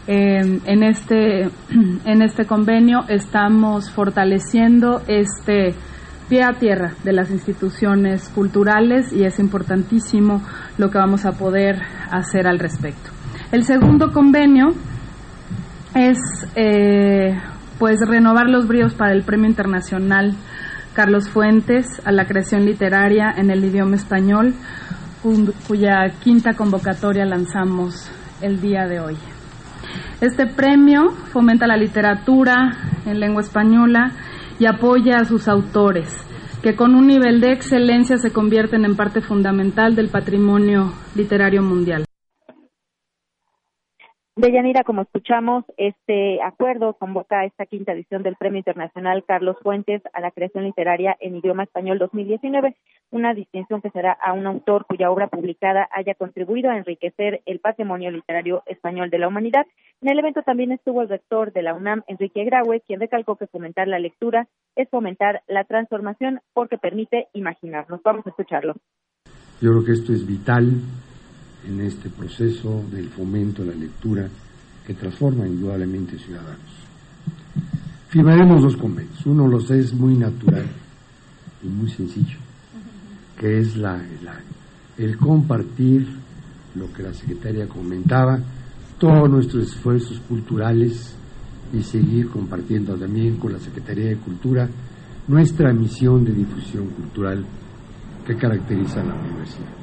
S22: Eh, en, este, en este convenio estamos fortaleciendo este pie a tierra de las instituciones culturales y es importantísimo lo que vamos a poder hacer al respecto. El segundo convenio es eh, pues renovar los bríos para el Premio Internacional Carlos Fuentes a la creación literaria en el idioma español, cuya quinta convocatoria lanzamos el día de hoy. Este premio fomenta la literatura en lengua española y apoya a sus autores, que con un nivel de excelencia se convierten en parte fundamental del patrimonio literario mundial.
S21: Deyanira, como escuchamos, este acuerdo convoca esta quinta edición del Premio Internacional Carlos Fuentes a la creación literaria en idioma español 2019, una distinción que será a un autor cuya obra publicada haya contribuido a enriquecer el patrimonio literario español de la humanidad. En el evento también estuvo el rector de la UNAM, Enrique Graue, quien recalcó que fomentar la lectura es fomentar la transformación porque permite imaginarnos. Vamos a escucharlo.
S5: Yo creo que esto es vital en este proceso del fomento de la lectura que transforma indudablemente ciudadanos. Firmaremos dos convenios. Uno los es muy natural y muy sencillo, que es el compartir lo que la secretaria comentaba, todos nuestros esfuerzos culturales y seguir compartiendo también con la Secretaría de Cultura nuestra misión de difusión cultural que caracteriza a la universidad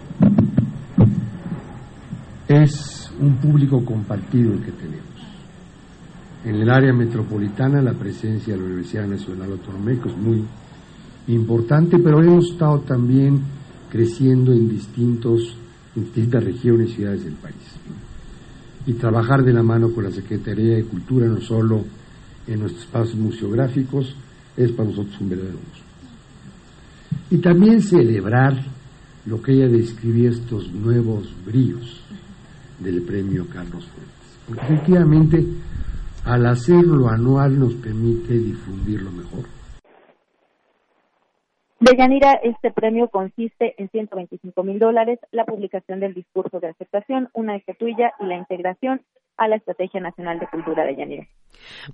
S5: es un público compartido el que tenemos. En el área metropolitana la presencia de la Universidad Nacional Autónoma es muy importante, pero hemos estado también creciendo en, distintos, distintas regiones y ciudades del país. Y trabajar de la mano con la Secretaría de Cultura, no solo en nuestros espacios museográficos, es para nosotros un verdadero gusto. Y también celebrar lo que ella describía, estos nuevos bríos del premio Carlos Fuentes. Porque efectivamente, al hacerlo anual nos permite difundirlo mejor.
S21: Deyanira, este premio consiste en 125 mil dólares, la publicación del discurso de aceptación, una estatuilla y la integración a la Estrategia Nacional de Cultura de Yanira.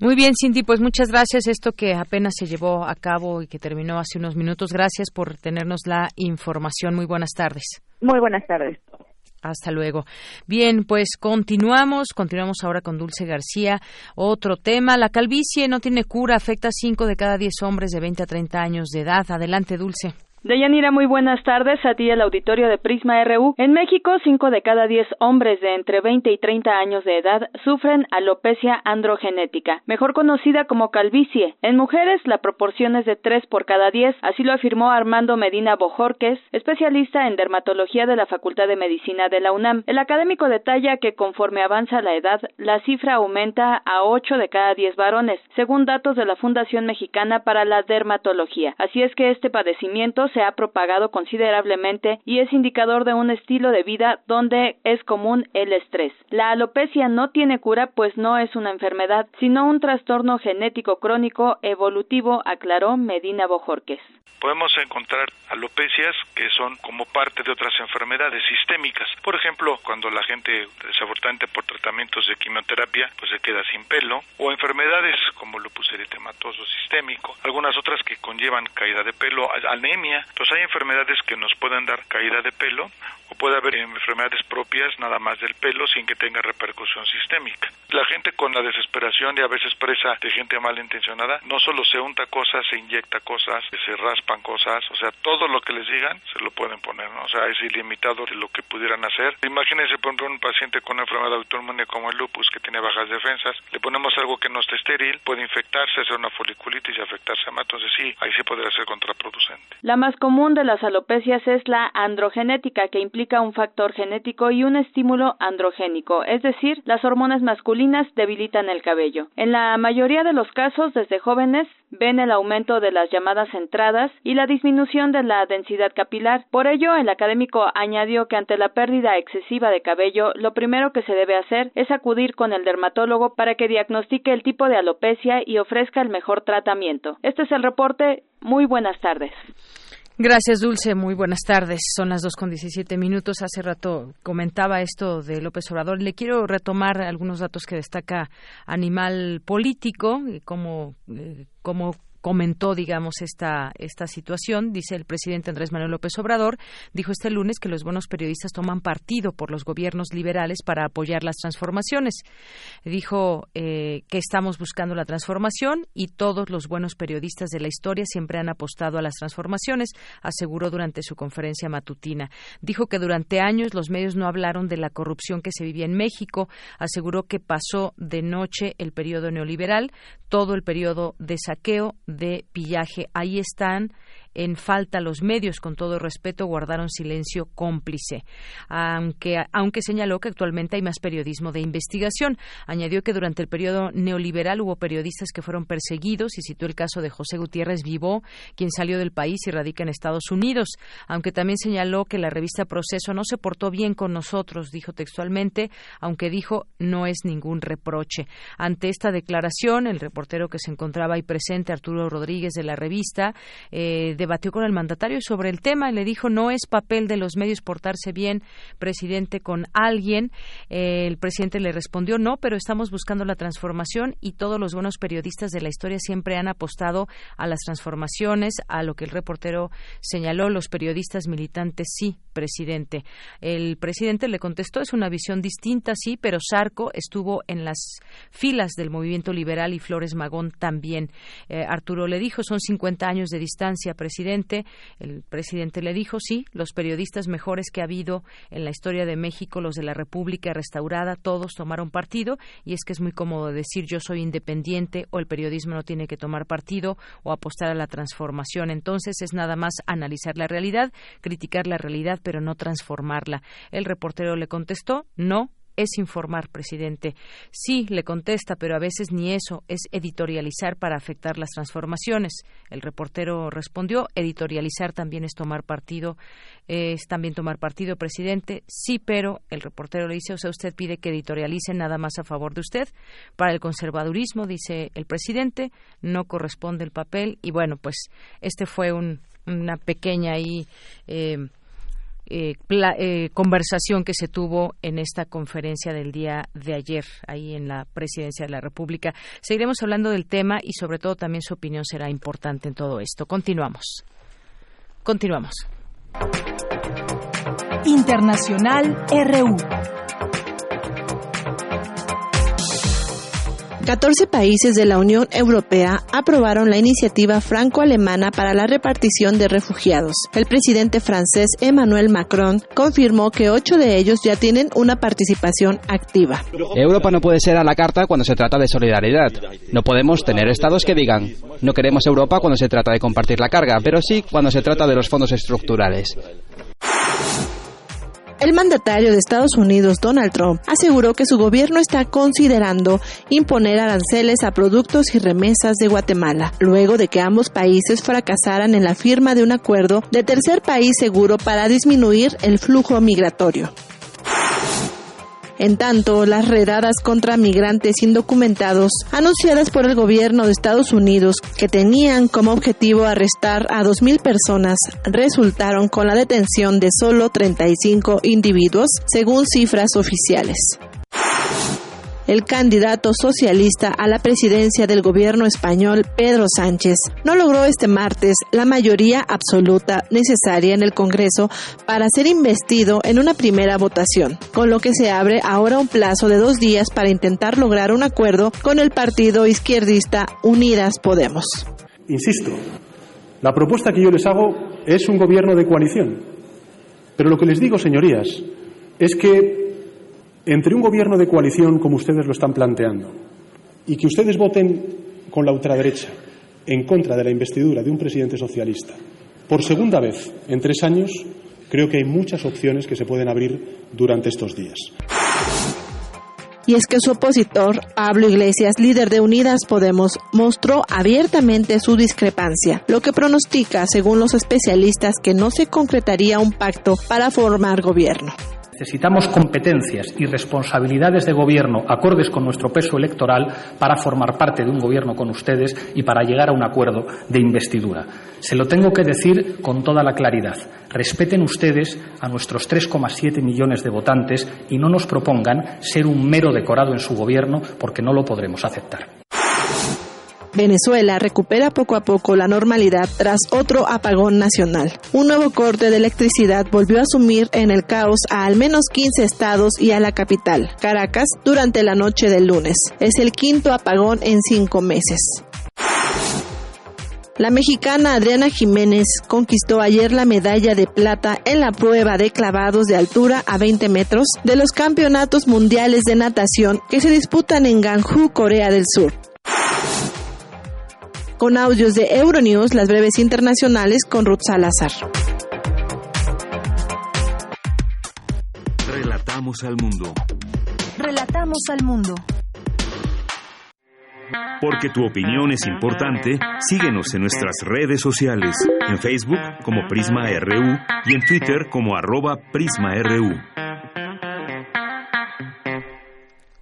S1: Muy bien, Cindy, pues muchas gracias. Esto que apenas se llevó a cabo y que terminó hace unos minutos, gracias por tenernos la información. Muy buenas tardes.
S21: Muy buenas tardes.
S1: Hasta luego. Bien, pues continuamos, continuamos ahora con Dulce García. Otro tema, la calvicie no tiene cura, afecta a 5 de cada 10 hombres de 20 a 30 años de edad. Adelante, Dulce.
S6: Deyanira, muy buenas tardes a ti el auditorio de Prisma RU. En México, 5 de cada 10 hombres de entre 20 y 30 años de edad sufren alopecia androgenética, mejor conocida como calvicie. En mujeres, la proporción es de 3 por cada 10, así lo afirmó Armando Medina Bojorques, especialista en dermatología de la Facultad de Medicina de la UNAM. El académico detalla que conforme avanza la edad, la cifra aumenta a 8 de cada 10 varones, según datos de la Fundación Mexicana para la Dermatología. Así es que este padecimiento se ha propagado considerablemente y es indicador de un estilo de vida donde es común el estrés. La alopecia no tiene cura pues no es una enfermedad, sino un trastorno genético crónico evolutivo, aclaró Medina Bojorques.
S23: Podemos encontrar alopecias que son como parte de otras enfermedades sistémicas. Por ejemplo, cuando la gente desafortunadamente por tratamientos de quimioterapia pues se queda sin pelo o enfermedades como lupus eritematoso sistémico, algunas otras que conllevan caída de pelo, anemia, Entonces hay enfermedades que nos pueden dar caída de pelo o puede haber enfermedades propias nada más del pelo sin que tenga repercusión sistémica. La gente con la desesperación y a veces presa de gente malintencionada no solo se unta cosas, se inyecta cosas, se raspan cosas, o sea, todo lo que les digan se lo pueden poner, ¿no? O sea, es ilimitado lo que pudieran hacer. Imagínense, por ejemplo, un paciente con una enfermedad autoinmune como el lupus que tiene bajas defensas, le ponemos algo que no esté estéril, puede infectarse, hacer una foliculitis y afectarse más, entonces sí, ahí sí podría ser contraproducente.
S24: La común de las alopecias es la androgenética, que implica un factor genético y un estímulo androgénico, es decir, las hormonas masculinas debilitan el cabello. En la mayoría de los casos, desde jóvenes, ven el aumento de las llamadas entradas y la disminución de la densidad capilar. Por ello, el académico añadió que ante la pérdida excesiva de cabello, lo primero que se debe hacer es acudir con el dermatólogo para que diagnostique el tipo de alopecia y ofrezca el mejor tratamiento. Este es el reporte. Muy buenas tardes.
S1: Gracias, Dulce. Muy buenas tardes. Son las dos con diecisiete minutos. Hace rato comentaba esto de López Obrador. Le quiero retomar algunos datos que destaca Animal Político, como, eh, como comentó, digamos, esta, esta situación. Dice el presidente Andrés Manuel López Obrador, dijo este lunes que los buenos periodistas toman partido por los gobiernos liberales para apoyar las transformaciones. Dijo eh, que estamos buscando la transformación y todos los buenos periodistas de la historia siempre han apostado a las transformaciones, aseguró durante su conferencia matutina. Dijo que durante años los medios no hablaron de la corrupción que se vivía en México, aseguró que pasó de noche el periodo neoliberal, todo el periodo de saqueo, de pillaje. Ahí están en falta los medios, con todo respeto, guardaron silencio cómplice, aunque, aunque señaló que actualmente hay más periodismo de investigación. Añadió que durante el periodo neoliberal hubo periodistas que fueron perseguidos y citó el caso de José Gutiérrez Vivó, quien salió del país y radica en Estados Unidos, aunque también señaló que la revista Proceso no se portó bien con nosotros, dijo textualmente, aunque dijo no es ningún reproche. Ante esta declaración, el reportero que se encontraba ahí presente, Arturo Rodríguez de la revista, eh, debatió con el mandatario sobre el tema y le dijo no es papel de los medios portarse bien, presidente, con alguien. Eh, el presidente le respondió no, pero estamos buscando la transformación y todos los buenos periodistas de la historia siempre han apostado a las transformaciones, a lo que el reportero señaló, los periodistas militantes sí, presidente. El presidente le contestó es una visión distinta, sí, pero Sarco estuvo en las filas del movimiento liberal y Flores Magón también. Eh, Arturo le dijo son 50 años de distancia, presidente presidente. El presidente le dijo, sí, los periodistas mejores que ha habido en la historia de México, los de la República restaurada, todos tomaron partido y es que es muy cómodo decir yo soy independiente o el periodismo no tiene que tomar partido o apostar a la transformación. Entonces es nada más analizar la realidad, criticar la realidad, pero no transformarla. El reportero le contestó, no, es informar, presidente. Sí, le contesta, pero a veces ni eso es editorializar para afectar las transformaciones. El reportero respondió, editorializar también es tomar partido, es también tomar partido, presidente. Sí, pero el reportero le dice, o sea, usted pide que editorialice nada más a favor de usted. Para el conservadurismo, dice el presidente, no corresponde el papel. Y bueno, pues este fue un, una pequeña ahí. Eh, eh, eh, conversación que se tuvo en esta conferencia del día de ayer ahí en la presidencia de la República. Seguiremos hablando del tema y sobre todo también su opinión será importante en todo esto. Continuamos. Continuamos.
S3: Internacional RU.
S25: 14 países de la Unión Europea aprobaron la iniciativa franco-alemana para la repartición de refugiados. El presidente francés Emmanuel Macron confirmó que ocho de ellos ya tienen una participación activa.
S26: Europa no puede ser a la carta cuando se trata de solidaridad. No podemos tener estados que digan, no queremos Europa cuando se trata de compartir la carga, pero sí cuando se trata de los fondos estructurales.
S25: El mandatario de Estados Unidos, Donald Trump, aseguró que su gobierno está considerando imponer aranceles a productos y remesas de Guatemala, luego de que ambos países fracasaran en la firma de un acuerdo de tercer país seguro para disminuir el flujo migratorio. En tanto, las redadas contra migrantes indocumentados anunciadas por el gobierno de Estados Unidos, que tenían como objetivo arrestar a 2.000 personas, resultaron con la detención de solo 35 individuos, según cifras oficiales. El candidato socialista a la presidencia del gobierno español, Pedro Sánchez, no logró este martes la mayoría absoluta necesaria en el Congreso para ser investido en una primera votación, con lo que se abre ahora un plazo de dos días para intentar lograr un acuerdo con el partido izquierdista Unidas Podemos.
S27: Insisto, la propuesta que yo les hago es un gobierno de coalición. Pero lo que les digo, señorías, es que entre un gobierno de coalición como ustedes lo están planteando y que ustedes voten con la ultraderecha en contra de la investidura de un presidente socialista por segunda vez en tres años, creo que hay muchas opciones que se pueden abrir durante estos días.
S25: Y es que su opositor, Pablo Iglesias, líder de Unidas Podemos, mostró abiertamente su discrepancia, lo que pronostica, según los especialistas, que no se concretaría un pacto para formar gobierno.
S28: Necesitamos competencias y responsabilidades de gobierno acordes con nuestro peso electoral para formar parte de un gobierno con ustedes y para llegar a un acuerdo de investidura. Se lo tengo que decir con toda la claridad. Respeten ustedes a nuestros 3,7 millones de votantes y no nos propongan ser un mero decorado en su gobierno porque no lo podremos aceptar.
S25: Venezuela recupera poco a poco la normalidad tras otro apagón nacional. Un nuevo corte de electricidad volvió a sumir en el caos a al menos 15 estados y a la capital, Caracas, durante la noche del lunes. Es el quinto apagón en cinco meses. La mexicana Adriana Jiménez conquistó ayer la medalla de plata en la prueba de clavados de altura a 20 metros de los campeonatos mundiales de natación que se disputan en Ganju, Corea del Sur con audios de Euronews, las breves internacionales con Ruth Salazar.
S2: Relatamos al mundo.
S3: Relatamos al mundo.
S2: Porque tu opinión es importante, síguenos en nuestras redes sociales, en Facebook como Prisma RU y en Twitter como arroba PrismaRU.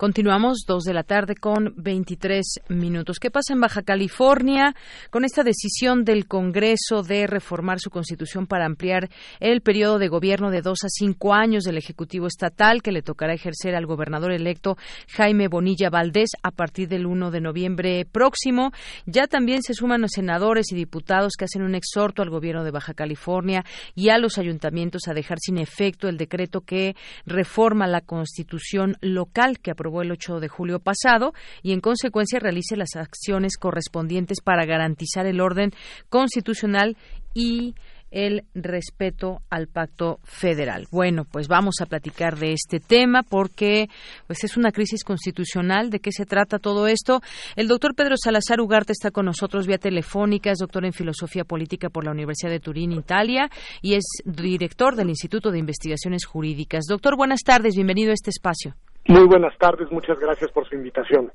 S1: Continuamos dos de la tarde con 23 minutos. ¿Qué pasa en Baja California con esta decisión del Congreso de reformar su constitución para ampliar el periodo de gobierno de dos a cinco años del Ejecutivo Estatal que le tocará ejercer al gobernador electo Jaime Bonilla Valdés a partir del 1 de noviembre próximo? Ya también se suman los senadores y diputados que hacen un exhorto al gobierno de Baja California y a los ayuntamientos a dejar sin efecto el decreto que reforma la constitución local que aprobó el 8 de julio pasado y en consecuencia realice las acciones correspondientes para garantizar el orden constitucional y el respeto al pacto federal. Bueno, pues vamos a platicar de este tema porque pues es una crisis constitucional. ¿De qué se trata todo esto? El doctor Pedro Salazar Ugarte está con nosotros vía telefónica, es doctor en filosofía política por la Universidad de Turín, Italia, y es director del Instituto de Investigaciones Jurídicas. Doctor, buenas tardes, bienvenido a este espacio.
S29: Muy buenas tardes, muchas gracias por su invitación.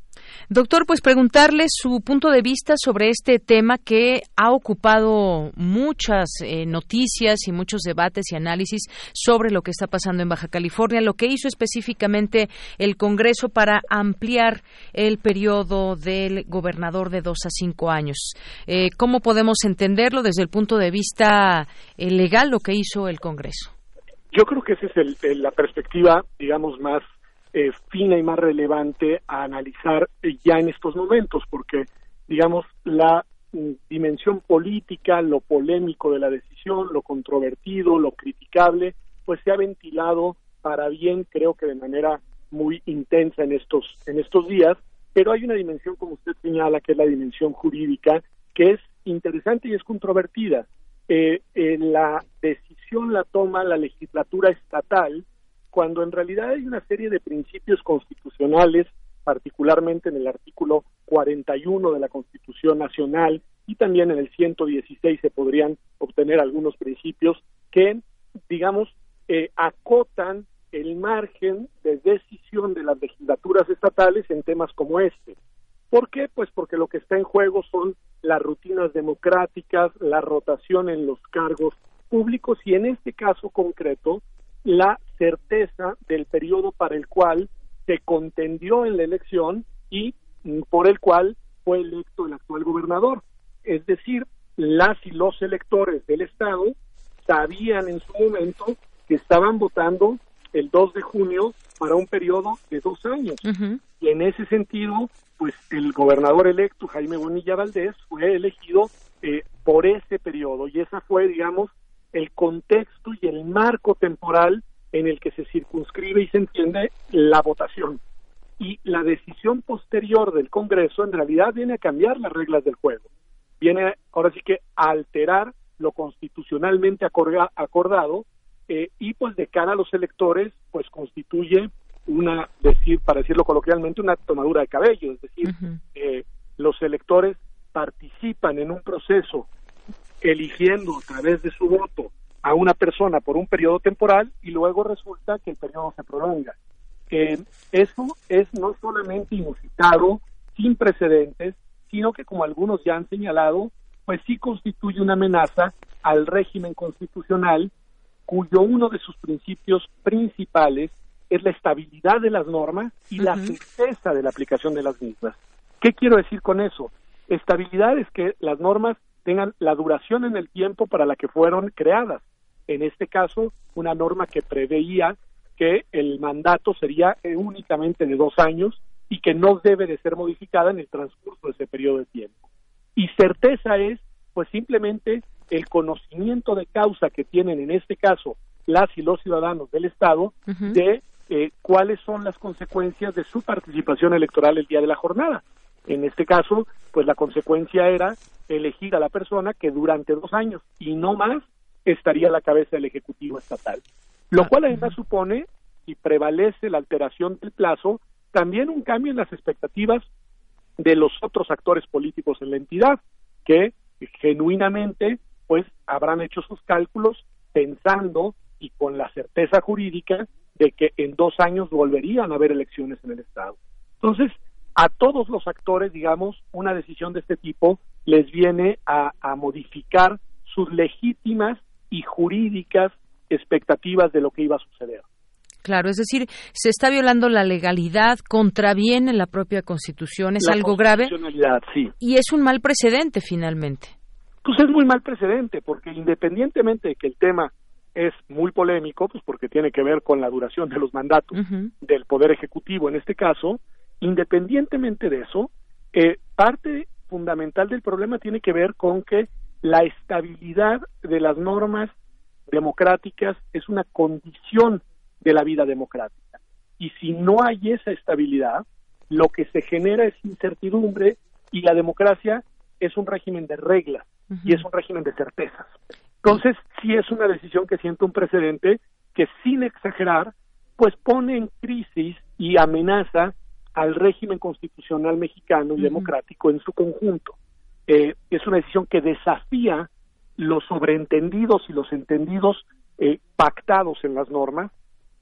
S1: Doctor, pues preguntarle su punto de vista sobre este tema que ha ocupado muchas eh, noticias y muchos debates y análisis sobre lo que está pasando en Baja California, lo que hizo específicamente el Congreso para ampliar el periodo del gobernador de dos a cinco años. Eh, ¿Cómo podemos entenderlo desde el punto de vista eh, legal lo que hizo el Congreso?
S29: Yo creo que esa es la perspectiva, digamos, más eh, fina y más relevante a analizar eh, ya en estos momentos, porque, digamos, la mm, dimensión política, lo polémico de la decisión, lo controvertido, lo criticable, pues se ha ventilado para bien, creo que de manera muy intensa en estos, en estos días, pero hay una dimensión, como usted señala, que es la dimensión jurídica, que es interesante y es controvertida. Eh, la decisión la toma la legislatura estatal cuando en realidad hay una serie de principios constitucionales, particularmente en el artículo 41 de la Constitución Nacional y también en el 116 se podrían obtener algunos principios que, digamos, eh, acotan el margen de decisión de las legislaturas estatales en temas como este. ¿Por qué? Pues porque lo que está en juego son las rutinas democráticas, la rotación en los cargos públicos y en este caso concreto la certeza del periodo para el cual se contendió en la elección y mm, por el cual fue electo el actual gobernador. Es decir, las y los electores del Estado sabían en su momento que estaban votando el 2 de junio para un periodo de dos años. Y en ese sentido, pues el gobernador electo, Jaime Bonilla Valdés, fue elegido eh, por ese periodo. Y esa fue, digamos, el contexto y el marco temporal en el que se circunscribe y se entiende la votación. Y la decisión posterior del Congreso en realidad viene a cambiar las reglas del juego. Viene ahora sí que a alterar lo constitucionalmente acordado eh, y pues de cara a los electores pues constituye una decir para decirlo coloquialmente una tomadura de cabello es decir eh, los electores participan en un proceso eligiendo a través de su voto a una persona por un periodo temporal y luego resulta que el periodo se prolonga eh, eso es no solamente inusitado sin precedentes sino que como algunos ya han señalado pues sí constituye una amenaza al régimen constitucional cuyo uno de sus principios principales es la estabilidad de las normas y la certeza de la aplicación de las mismas. ¿Qué quiero decir con eso? Estabilidad es que las normas tengan la duración en el tiempo para la que fueron creadas. En este caso, una norma que preveía que el mandato sería eh, únicamente de dos años y que no debe de ser modificada en el transcurso de ese periodo de tiempo. Y certeza es, pues simplemente el conocimiento de causa que tienen en este caso las y los ciudadanos del Estado de eh, cuáles son las consecuencias de su participación electoral el día de la jornada. En este caso, pues la consecuencia era elegir a la persona que durante dos años y no más estaría a la cabeza del Ejecutivo Estatal. Lo ah, cual además supone, si prevalece la alteración del plazo, también un cambio en las expectativas de los otros actores políticos en la entidad, que genuinamente pues habrán hecho sus cálculos pensando y con la certeza jurídica de que en dos años volverían a haber elecciones en el Estado. Entonces, a todos los actores, digamos, una decisión de este tipo les viene a, a modificar sus legítimas y jurídicas expectativas de lo que iba a suceder.
S1: Claro, es decir, se está violando la legalidad, contraviene la propia Constitución, es algo grave.
S29: Sí.
S1: Y es un mal precedente finalmente.
S29: Pues es muy mal precedente, porque independientemente de que el tema es muy polémico, pues porque tiene que ver con la duración de los mandatos del Poder Ejecutivo en este caso, independientemente de eso, eh, parte fundamental del problema tiene que ver con que la estabilidad de las normas democráticas es una condición de la vida democrática. Y si no hay esa estabilidad, lo que se genera es incertidumbre y la democracia es un régimen de reglas y es un régimen de certezas. Entonces, sí es una decisión que siente un precedente que, sin exagerar, pues pone en crisis y amenaza al régimen constitucional mexicano y democrático en su conjunto. Eh, es una decisión que desafía los sobreentendidos y los entendidos eh, pactados en las normas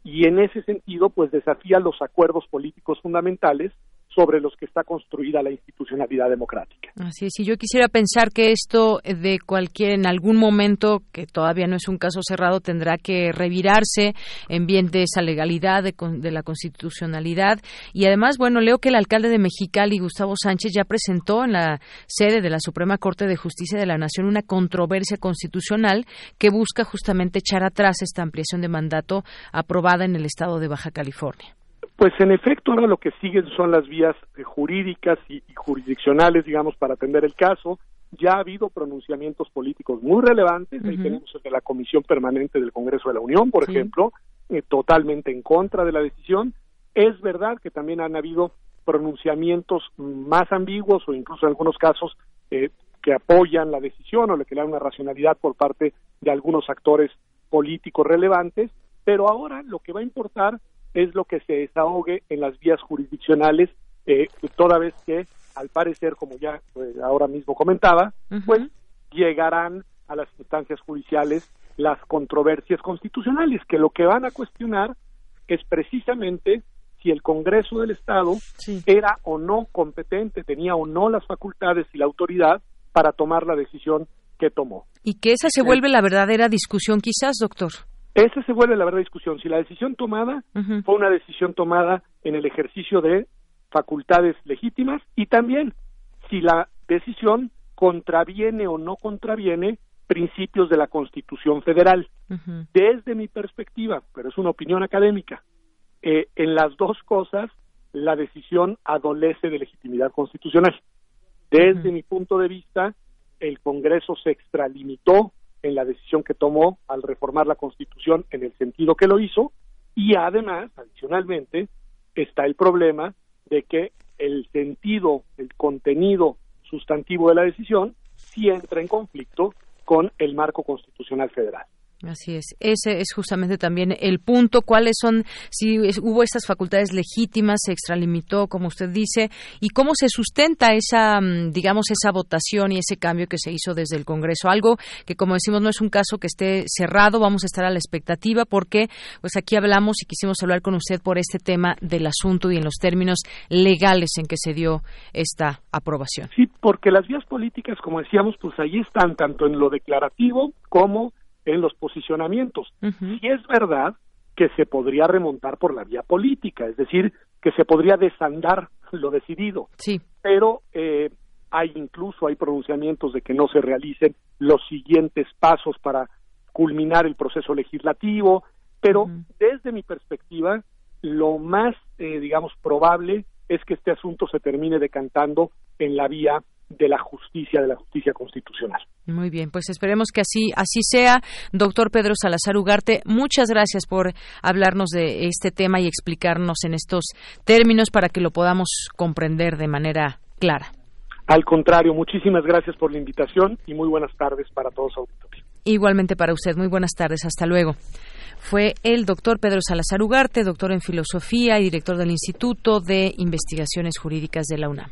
S29: y en ese sentido pues desafía los acuerdos políticos fundamentales sobre los que está construida la institucionalidad democrática.
S1: Así es, y yo quisiera pensar que esto de cualquier, en algún momento, que todavía no es un caso cerrado, tendrá que revirarse en bien de esa legalidad, de, de la constitucionalidad. Y además, bueno, leo que el alcalde de Mexicali, Gustavo Sánchez, ya presentó en la sede de la Suprema Corte de Justicia de la Nación una controversia constitucional que busca justamente echar atrás esta ampliación de mandato aprobada en el estado de Baja California.
S29: Pues en efecto ahora lo que siguen son las vías eh, jurídicas y, jurisdiccionales, digamos, para atender el caso. Ya ha habido pronunciamientos políticos muy relevantes. Ahí tenemos el de la Comisión Permanente del Congreso de la Unión, por ejemplo, eh, totalmente en contra de la decisión. Es verdad que también han habido pronunciamientos más ambiguos o incluso en algunos casos eh, que apoyan la decisión o le dan una racionalidad por parte de algunos actores políticos relevantes, pero ahora lo que va a importar es lo que se desahogue en las vías jurisdiccionales, eh, toda vez que, al parecer, como ya pues, ahora mismo comentaba, pues llegarán a las instancias judiciales las controversias constitucionales, que lo que van a cuestionar es precisamente si el Congreso del Estado era o no competente, tenía o no las facultades y la autoridad para tomar la decisión que tomó.
S1: Y que esa se vuelve la verdadera discusión quizás, doctor.
S29: Esa se vuelve la verdadera discusión. Si la decisión tomada fue una decisión tomada en el ejercicio de facultades legítimas y también si la decisión contraviene o no contraviene principios de la Constitución Federal. Desde mi perspectiva, pero es una opinión académica, eh, en las dos cosas la decisión adolece de legitimidad constitucional. Desde mi punto de vista, el Congreso se extralimitó en la decisión que tomó al reformar la Constitución en el sentido que lo hizo y además, adicionalmente, está el problema de que el sentido, el contenido sustantivo de la decisión sí entra en conflicto con el marco constitucional federal.
S1: Así es. Ese es justamente también el punto. ¿Cuáles son, si hubo estas facultades legítimas, se extralimitó, como usted dice, y cómo se sustenta esa, mm, digamos, esa votación y ese cambio que se hizo desde el Congreso? Algo que, como decimos, no es un caso que esté cerrado. Vamos a estar a la expectativa porque, pues aquí hablamos y quisimos hablar con usted por este tema del asunto y en los términos legales en que se dio esta aprobación.
S29: Sí, porque las vías políticas, como decíamos, pues ahí están, tanto en lo declarativo como en los posicionamientos. Si es verdad que se podría remontar por la vía política, es decir, que se podría desandar lo decidido.
S1: Sí.
S29: Pero eh, hay incluso hay pronunciamientos de que no se realicen los siguientes pasos para culminar el proceso legislativo, pero desde mi perspectiva lo más eh, digamos probable es que este asunto se termine decantando en la vía de la justicia, de la justicia constitucional.
S1: Muy bien, pues esperemos que así, así sea. Doctor Pedro Salazar Ugarte, muchas gracias por hablarnos de este tema y explicarnos en estos términos para que lo podamos comprender de manera clara.
S29: Al contrario, muchísimas gracias por la invitación y muy buenas tardes para todos.
S1: Igualmente para usted, muy buenas tardes, hasta luego fue el doctor Pedro Salazar Ugarte, doctor en filosofía y director del Instituto de Investigaciones Jurídicas de la UNAM.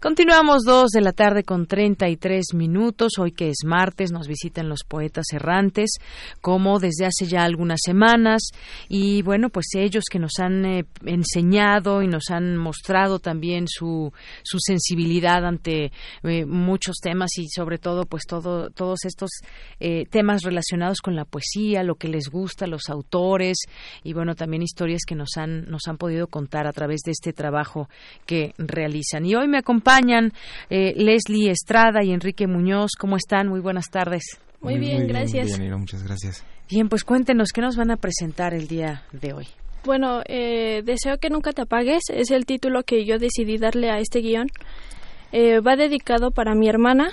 S1: Continuamos dos de la tarde con 33 minutos. Hoy que es martes nos visitan los poetas errantes, como desde hace ya algunas semanas. Y bueno, pues ellos que nos han eh, enseñado y nos han mostrado también su, su sensibilidad ante eh, muchos temas y sobre todo pues todo, todos estos eh, temas relacionados con la poesía, lo que les gusta, los autores y bueno, también historias que nos han, nos han podido contar a través de este trabajo que realizan. Y hoy me acompaña acompañan eh, Leslie Estrada y Enrique Muñoz. ¿Cómo están? Muy buenas tardes.
S30: Muy, bien, gracias.
S31: Bien, muchas gracias.
S1: Bien, pues cuéntenos, ¿qué nos van a presentar el día de hoy?
S30: Bueno, eh, Deseo que nunca te apagues es el título que yo decidí darle a este guion. Eh, va dedicado para mi hermana.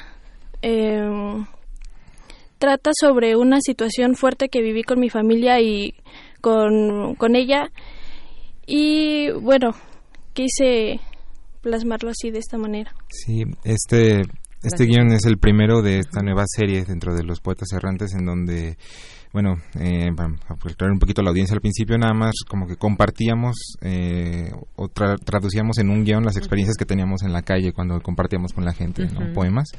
S30: trata sobre una situación fuerte que viví con mi familia y con, con ella. Y bueno, quise plasmarlo así de esta manera.
S31: Sí, este este guion es el primero de esta nueva serie dentro de los poetas errantes en donde bueno, eh, para aclarar un poquito la audiencia al principio, nada más como que compartíamos eh, o traducíamos en un guion las experiencias que teníamos en la calle cuando compartíamos con la gente, poemas.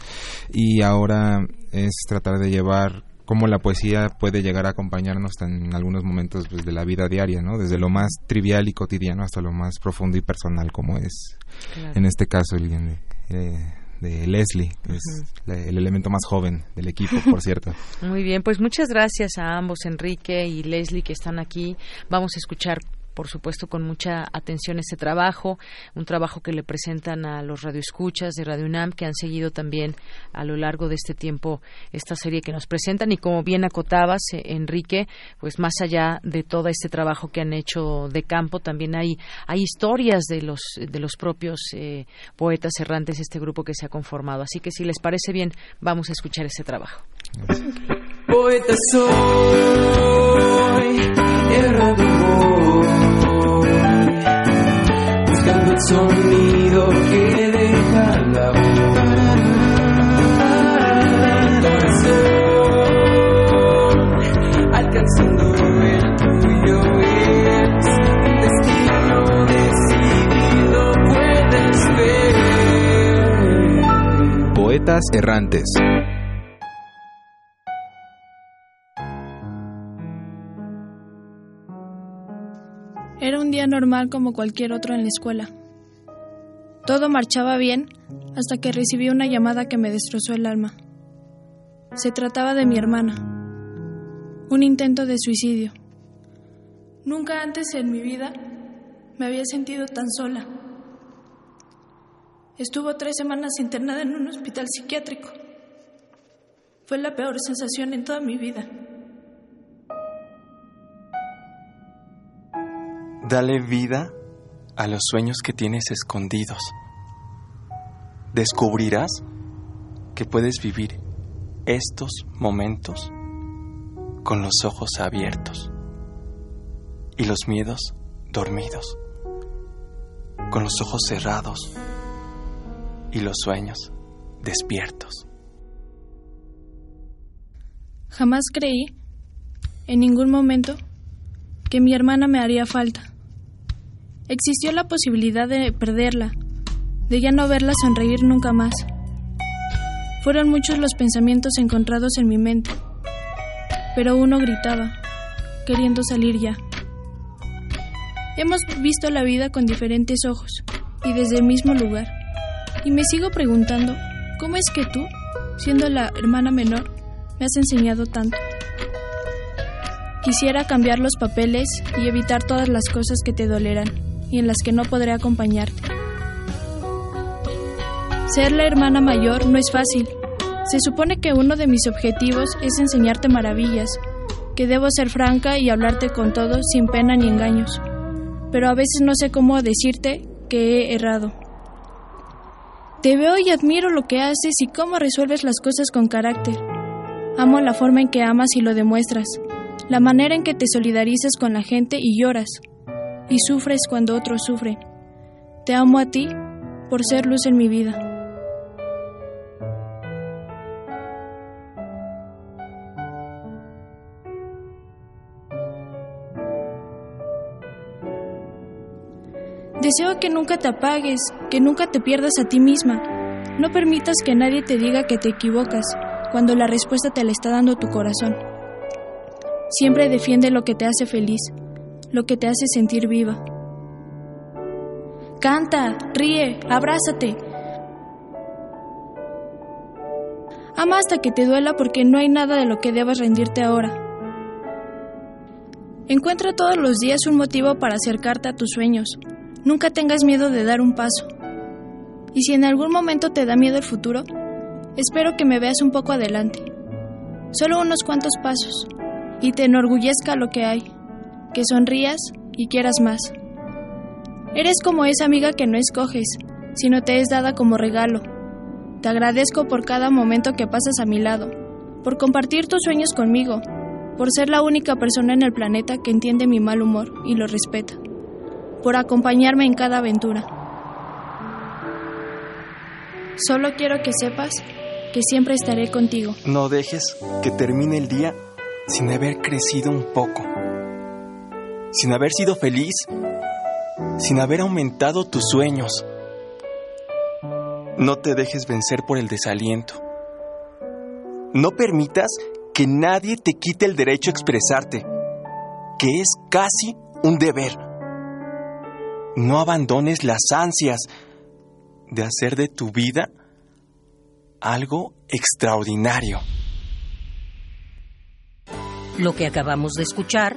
S31: Y ahora es tratar de llevar cómo la poesía puede llegar a acompañarnos en algunos momentos pues, de la vida diaria, ¿no? Desde lo más trivial y cotidiano hasta lo más profundo y personal, como es en este caso el de, eh, de Leslie, que es el elemento más joven del equipo, por cierto.
S1: Muy bien, pues muchas gracias a ambos, Enrique y Leslie, que están aquí. Vamos a escuchar por supuesto, con mucha atención este trabajo, un trabajo que le presentan a los radioescuchas de Radio UNAM que han seguido también a lo largo de este tiempo esta serie que nos presentan y como bien acotabas, eh, Enrique, pues más allá de todo este trabajo que han hecho de campo, también hay, hay historias de los, de los propios eh, poetas errantes, este grupo que se ha conformado. Así que si les parece bien, vamos a escuchar ese trabajo.
S32: Poeta soy, que deja la voz. Corazón, alcanzando el tuyo es un destino decidido, puedes ver.
S31: Poetas errantes.
S30: Era un día normal como cualquier otro en la escuela. Todo marchaba bien hasta que recibí una llamada que me destrozó el alma. Se trataba de mi hermana. Un intento de suicidio. Nunca antes en mi vida me había sentido tan sola. Estuvo tres semanas internada en un hospital psiquiátrico. Fue la peor sensación en toda mi vida.
S33: Dale vida a los sueños que tienes escondidos. Descubrirás que puedes vivir estos momentos con los ojos abiertos y los miedos dormidos, con los ojos cerrados y los sueños despiertos.
S30: Jamás creí, en ningún momento, que mi hermana me haría falta. Existió la posibilidad de perderla, de ya no verla sonreír nunca más. Fueron muchos los pensamientos encontrados en mi mente, pero uno gritaba, queriendo salir ya. Hemos visto la vida con diferentes ojos y desde el mismo lugar, y me sigo preguntando, ¿cómo es que tú, siendo la hermana menor, me has enseñado tanto? Quisiera cambiar los papeles y evitar todas las cosas que te dolerán y en las que no podré acompañarte. Ser la hermana mayor no es fácil. Se supone que uno de mis objetivos es enseñarte maravillas, que debo ser franca y hablarte con todo sin pena ni engaños. Pero a veces no sé cómo decirte que he errado. Te veo y admiro lo que haces y cómo resuelves las cosas con carácter. Amo la forma en que amas y lo demuestras, la manera en que te solidarizas con la gente y lloras, y sufres cuando otros sufren. Te amo a ti por ser luz en mi vida. Deseo que nunca te apagues, que nunca te pierdas a ti misma. No permitas que nadie te diga que te equivocas cuando la respuesta te la está dando tu corazón. Siempre defiende lo que te hace feliz, lo que te hace sentir viva. Canta, ríe, abrázate. Ama hasta que te duela porque no hay nada de lo que debas rendirte ahora. Encuentra todos los días un motivo para acercarte a tus sueños. Nunca tengas miedo de dar un paso. Y si en algún momento te da miedo el futuro, espero que me veas un poco adelante. Solo unos cuantos pasos. Y te enorgullezca lo que hay. Que sonrías y quieras más. Eres como esa amiga que no escoges, sino te es dada como regalo. Te agradezco por cada momento que pasas a mi lado, por compartir tus sueños conmigo, por ser la única persona en el planeta que entiende mi mal humor y lo respeta por acompañarme en cada aventura. Solo quiero que sepas que siempre estaré contigo.
S33: No dejes que termine el día sin haber crecido un poco, sin haber sido feliz, sin haber aumentado tus sueños. No te dejes vencer por el desaliento. No permitas que nadie te quite el derecho a expresarte, que es casi un deber no abandones las ansias de hacer de tu vida algo extraordinario.
S34: Lo que acabamos de escuchar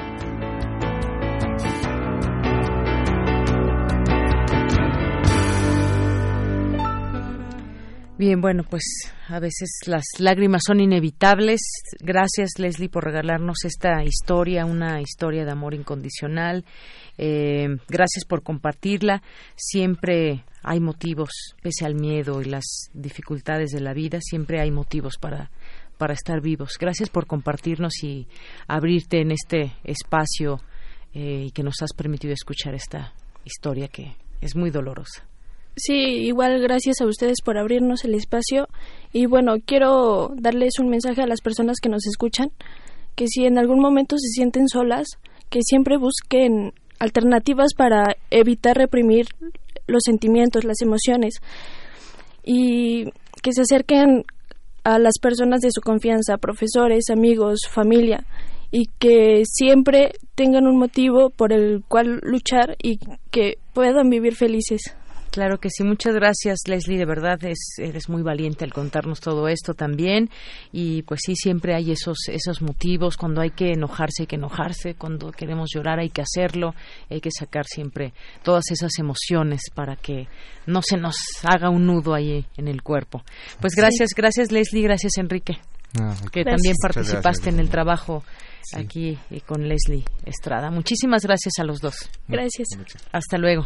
S1: Bien, bueno, pues a veces las lágrimas son inevitables. Gracias, Leslie, por regalarnos esta historia, una historia de amor incondicional. Eh, gracias por compartirla. Siempre hay motivos, pese al miedo y las dificultades de la vida, siempre hay motivos para, para estar vivos. Gracias por compartirnos y abrirte en este espacio eh, y que nos has permitido escuchar esta historia que es muy dolorosa.
S30: Sí, igual gracias a ustedes por abrirnos el espacio y bueno, quiero darles un mensaje a las personas que nos escuchan, que si en algún momento se sienten solas, que siempre busquen alternativas para evitar reprimir los sentimientos, las emociones y que se acerquen a las personas de su confianza, profesores, amigos, familia, y que siempre tengan un motivo por el cual luchar y que puedan vivir felices.
S1: Claro que sí, muchas gracias Leslie, de verdad es, eres muy valiente al contarnos todo esto también y pues sí, siempre hay esos, esos motivos, cuando hay que enojarse hay que enojarse, cuando queremos llorar hay que hacerlo, hay que sacar siempre todas esas emociones para que no se nos haga un nudo ahí en el cuerpo. Pues gracias, gracias Leslie, gracias Enrique,
S31: Ah,
S1: que
S31: gracias.
S1: también participaste
S31: gracias.
S1: en el trabajo aquí eh, con Leslie Estrada. Muchísimas gracias a los dos.
S30: Gracias.
S1: Hasta luego.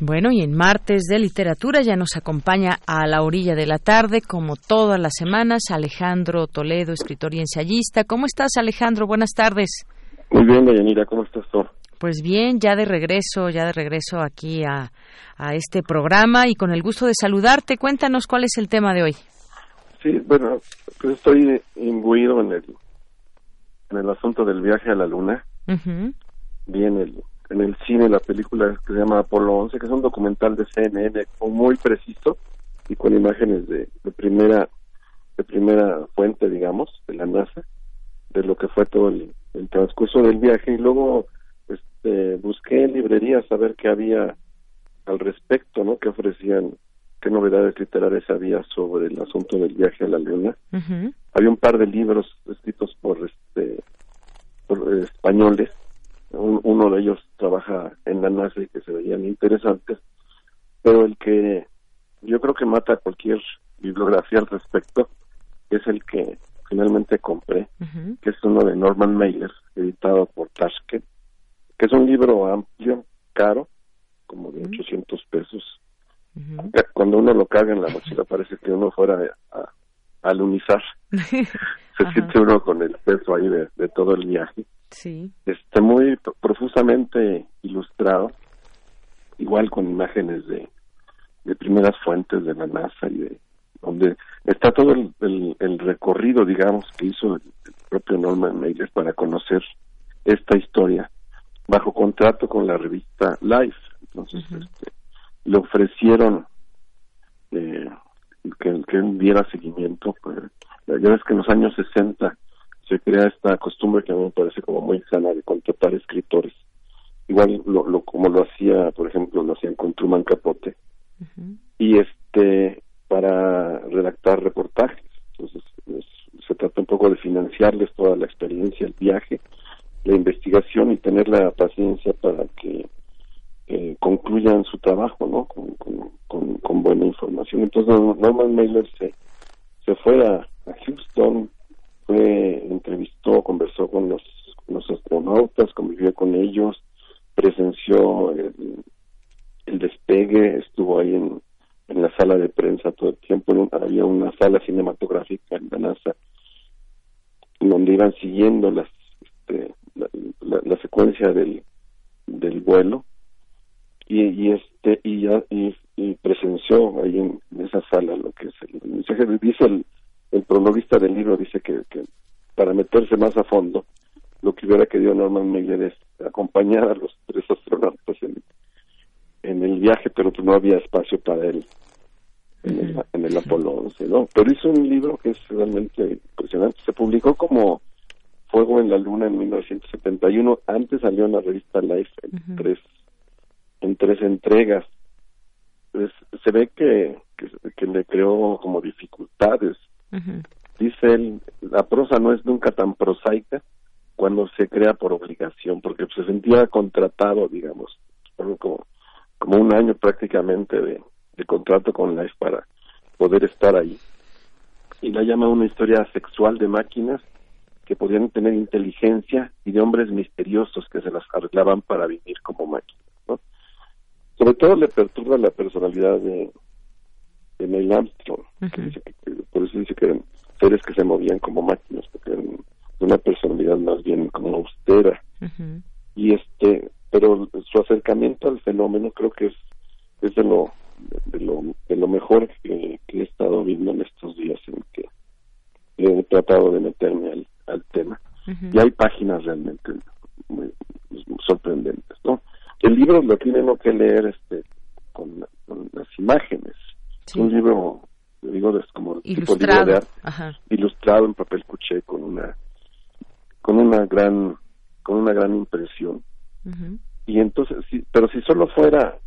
S1: Bueno, y en martes de literatura ya nos acompaña a la orilla de la tarde, como todas las semanas, Alejandro Toledo, escritor y ensayista. ¿Cómo estás, Alejandro? Buenas tardes.
S35: Muy bien, Dayanira, ¿cómo estás tú?
S1: Pues bien, ya de regreso, ya de regreso aquí a, a este programa y con el gusto de saludarte. Cuéntanos cuál es el tema de hoy.
S35: Sí, bueno, pues estoy imbuido en el, en el asunto del viaje a la luna.
S1: Ujú.
S35: Vi en el, en el cine la película que se llama Apolo 11, que es un documental de CNN muy preciso y con imágenes de, de primera de primera fuente, digamos, de la NASA, de lo que fue todo el, el transcurso del viaje y luego este, busqué en librerías a ver qué había al respecto, ¿no? Que ofrecían, qué novedades literarias había sobre el asunto del viaje a la luna. Había un par de libros escritos por este por eh, españoles. Un- uno de ellos trabaja en la NASA y que se veían interesantes, pero el que yo creo que mata cualquier bibliografía al respecto es el que finalmente compré, que es uno de Norman Mailer, editado por Tashkent, que es un libro amplio, caro, como de 800 pesos. Cuando uno lo carga en la mochila parece que uno fuera a, a alunizar. Se siente uno con el peso ahí de, de todo el viaje.
S1: Sí.
S35: Este muy pro- profusamente ilustrado, igual con imágenes de, de primeras fuentes de la NASA y de donde está todo el, el- el recorrido, digamos, que hizo el, el propio Norman Mailer para conocer esta historia bajo contrato con la revista Life. Entonces, este, le ofrecieron eh, que, que él diera seguimiento. Pues, ya ves que en los años 60 se crea esta costumbre que a mí me parece como muy sana de contratar escritores. Igual lo, lo- como lo hacía, por ejemplo, lo hacían con Truman Capote. Y este, para redactar reportajes. Entonces, es- se trata un poco de financiarles toda la experiencia, el viaje, la investigación y tener la paciencia para que eh, concluyan su trabajo, ¿no? Con, con, con, buena información. Entonces, Norman Mailer se, se fue a, Houston, fue, entrevistó, conversó con los, los astronautas, convivió con ellos, presenció el, el despegue, estuvo ahí en, en la sala de prensa todo el tiempo, había una sala cinematográfica en la NASA donde iban siguiendo las, este, la, la- la secuencia del, del vuelo y, y este y ya y, y presenció ahí en, esa sala lo que es el, mensaje. Dice el, el prologuista del libro dice que, que para meterse más a fondo lo que hubiera querido Norman Mailer es acompañar a los tres astronautas en, en el viaje pero no había espacio para él en el, en el Apolo 11 no pero hizo un libro que es realmente impresionante. Se publicó como Fuego en la Luna en 1971 antes salió en la revista Life en tres en tres entregas. Pues, se ve que, que, que le creó como dificultades. Dice él, la prosa no es nunca tan prosaica cuando se crea por obligación, porque se sentía contratado, digamos, como, como un año prácticamente de, de contrato con Life para poder estar ahí. Y la llama una historia sexual de máquinas que podían tener inteligencia y de hombres misteriosos que se las arreglaban para vivir como máquinas. ¿no? Sobre todo le perturba la personalidad de, de Neil Armstrong, que dice que, por eso dice que eran seres que se movían como máquinas, porque eran de una personalidad más bien como austera. Y este, pero su acercamiento al fenómeno creo que es, es de lo de lo, de lo mejor que, he estado viendo en estos días en que he tratado de meterme al, al tema. Y hay páginas realmente muy, sorprendentes, ¿no? El libro lo tiene uno que leer este con, las imágenes. Es un libro, digo, es como
S1: ilustrado.
S35: tipo de arte, ilustrado en papel cuché con una con una gran con una gran impresión. Y entonces, sí, pero si solo fuera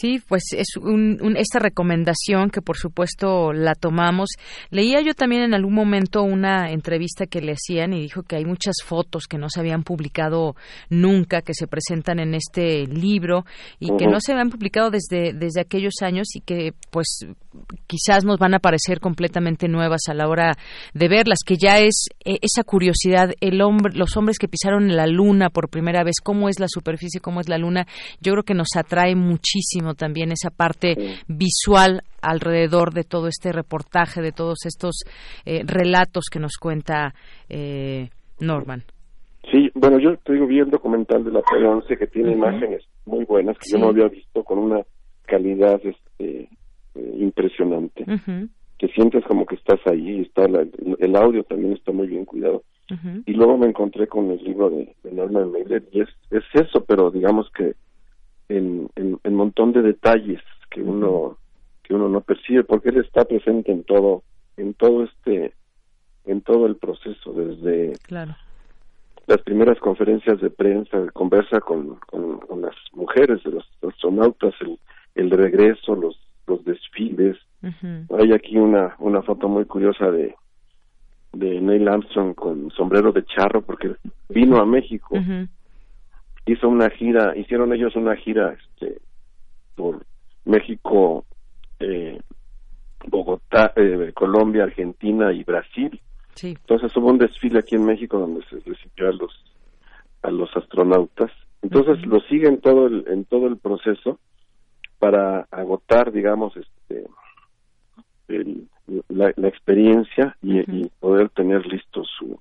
S1: Sí, pues es un, esta recomendación que por supuesto la tomamos. Leía yo también en algún momento una entrevista que le hacían y dijo que hay muchas fotos que no se habían publicado nunca, que se presentan en este libro y que no se habían publicado desde, desde aquellos años y que pues quizás nos van a parecer completamente nuevas a la hora de verlas, que ya es eh, esa curiosidad, el hombre, los hombres que pisaron la luna por primera vez, cómo es la superficie, cómo es la luna, yo creo que nos atrae muchísimo también esa parte visual alrededor de todo este reportaje, de todos estos eh, relatos que nos cuenta eh, Norman.
S35: Sí, bueno, yo te digo, vi el documental de la P11 que tiene imágenes muy buenas que yo no había visto con una calidad este, eh, impresionante. Que sientes como que estás ahí, está el audio también está muy bien cuidado. Y luego me encontré con el libro de, Norman Mailer y es, es eso, pero digamos que en, en, montón de detalles que uno que uno no percibe porque él está presente en todo en todo este en todo el proceso desde las primeras conferencias de prensa conversa con, con, las mujeres de los astronautas el, el regreso los los desfiles. Hay aquí una una foto muy curiosa de de Neil Armstrong con sombrero de charro porque vino a México hizo una gira, hicieron ellos una gira este, por México, eh, Bogotá, eh, Colombia, Argentina y Brasil.
S1: Sí.
S35: Entonces hubo un desfile aquí en México donde se recibió a los a los astronautas. Entonces lo siguen todo el, en todo el proceso para agotar, digamos, este la, experiencia y, y, poder tener listo su,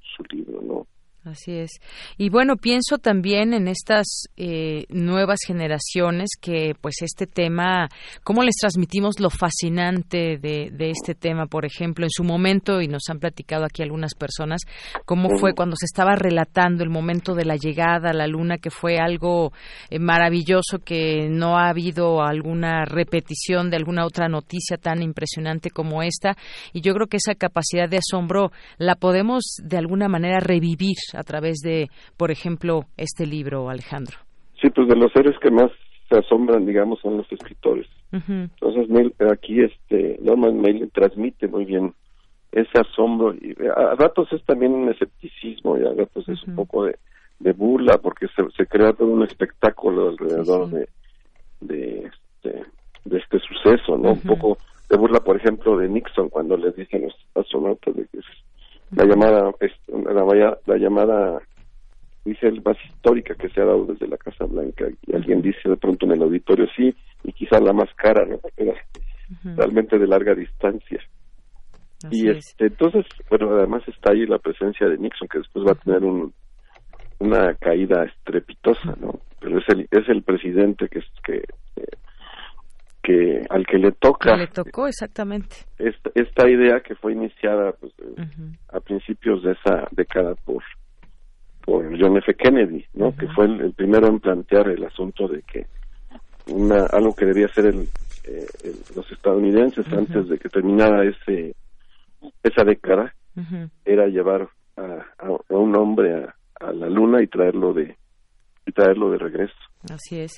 S35: su libro, ¿no?
S1: Así es. Y bueno, pienso también en estas eh, nuevas generaciones que, pues, este tema, ¿cómo les transmitimos lo fascinante de, de, este tema? Por ejemplo, en su momento, y nos han platicado aquí algunas personas, cómo fue cuando se estaba relatando el momento de la llegada a la luna, que fue algo eh, maravilloso, que no ha habido alguna repetición de alguna otra noticia tan impresionante como esta. Y yo creo que esa capacidad de asombro la podemos de alguna manera revivir a través de, por ejemplo, este libro, Alejandro?
S35: Sí, pues de los seres que más se asombran, digamos, son los escritores. Entonces, aquí este Norman Mailer transmite muy bien ese asombro y a, ratos es también un escepticismo y a ratos es un poco de, burla porque se, crea todo un espectáculo alrededor de de este de este suceso, ¿no? Un poco de burla, por ejemplo, de Nixon cuando le dicen los astronautas de que la llamada la, la llamada dice más histórica que se ha dado desde la Casa Blanca y alguien dice de pronto en el auditorio sí y quizá la más cara no era realmente de larga distancia. Y este entonces bueno además está ahí la presencia de Nixon que después va a tener un una caída estrepitosa no pero es el es el presidente que que que al que le toca
S1: le tocó exactamente.
S35: esta, esta idea que fue iniciada pues, a principios de esa década por por John F. Kennedy no que fue el, primero en plantear el asunto de que una algo que debía ser el, eh, los estadounidenses antes de que terminara ese esa década era llevar a, a, un hombre a, a la luna y traerlo de y traerlo de regreso
S1: Así es.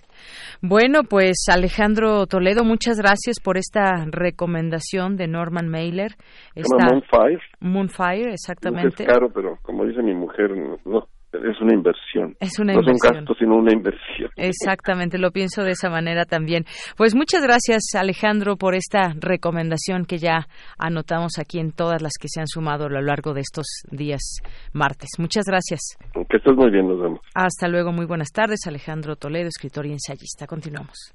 S1: Bueno, pues Alejandro Toledo, muchas gracias por esta recomendación de Norman Mailer.
S35: Esta... Moonfire.
S1: Moonfire, exactamente.
S35: Es caro, pero como dice mi mujer, no, es una inversión.
S1: Es una
S35: no
S1: inversión.
S35: es un gasto, sino una inversión.
S1: Exactamente, lo pienso de esa manera también. Pues muchas gracias, Alejandro, por esta recomendación que ya anotamos aquí en todas las que se han sumado a lo largo de estos días martes. Muchas gracias.
S35: Que estés muy bien, nos vemos.
S1: Hasta luego, muy buenas tardes. Alejandro Toledo, escritor y ensayista. Continuamos.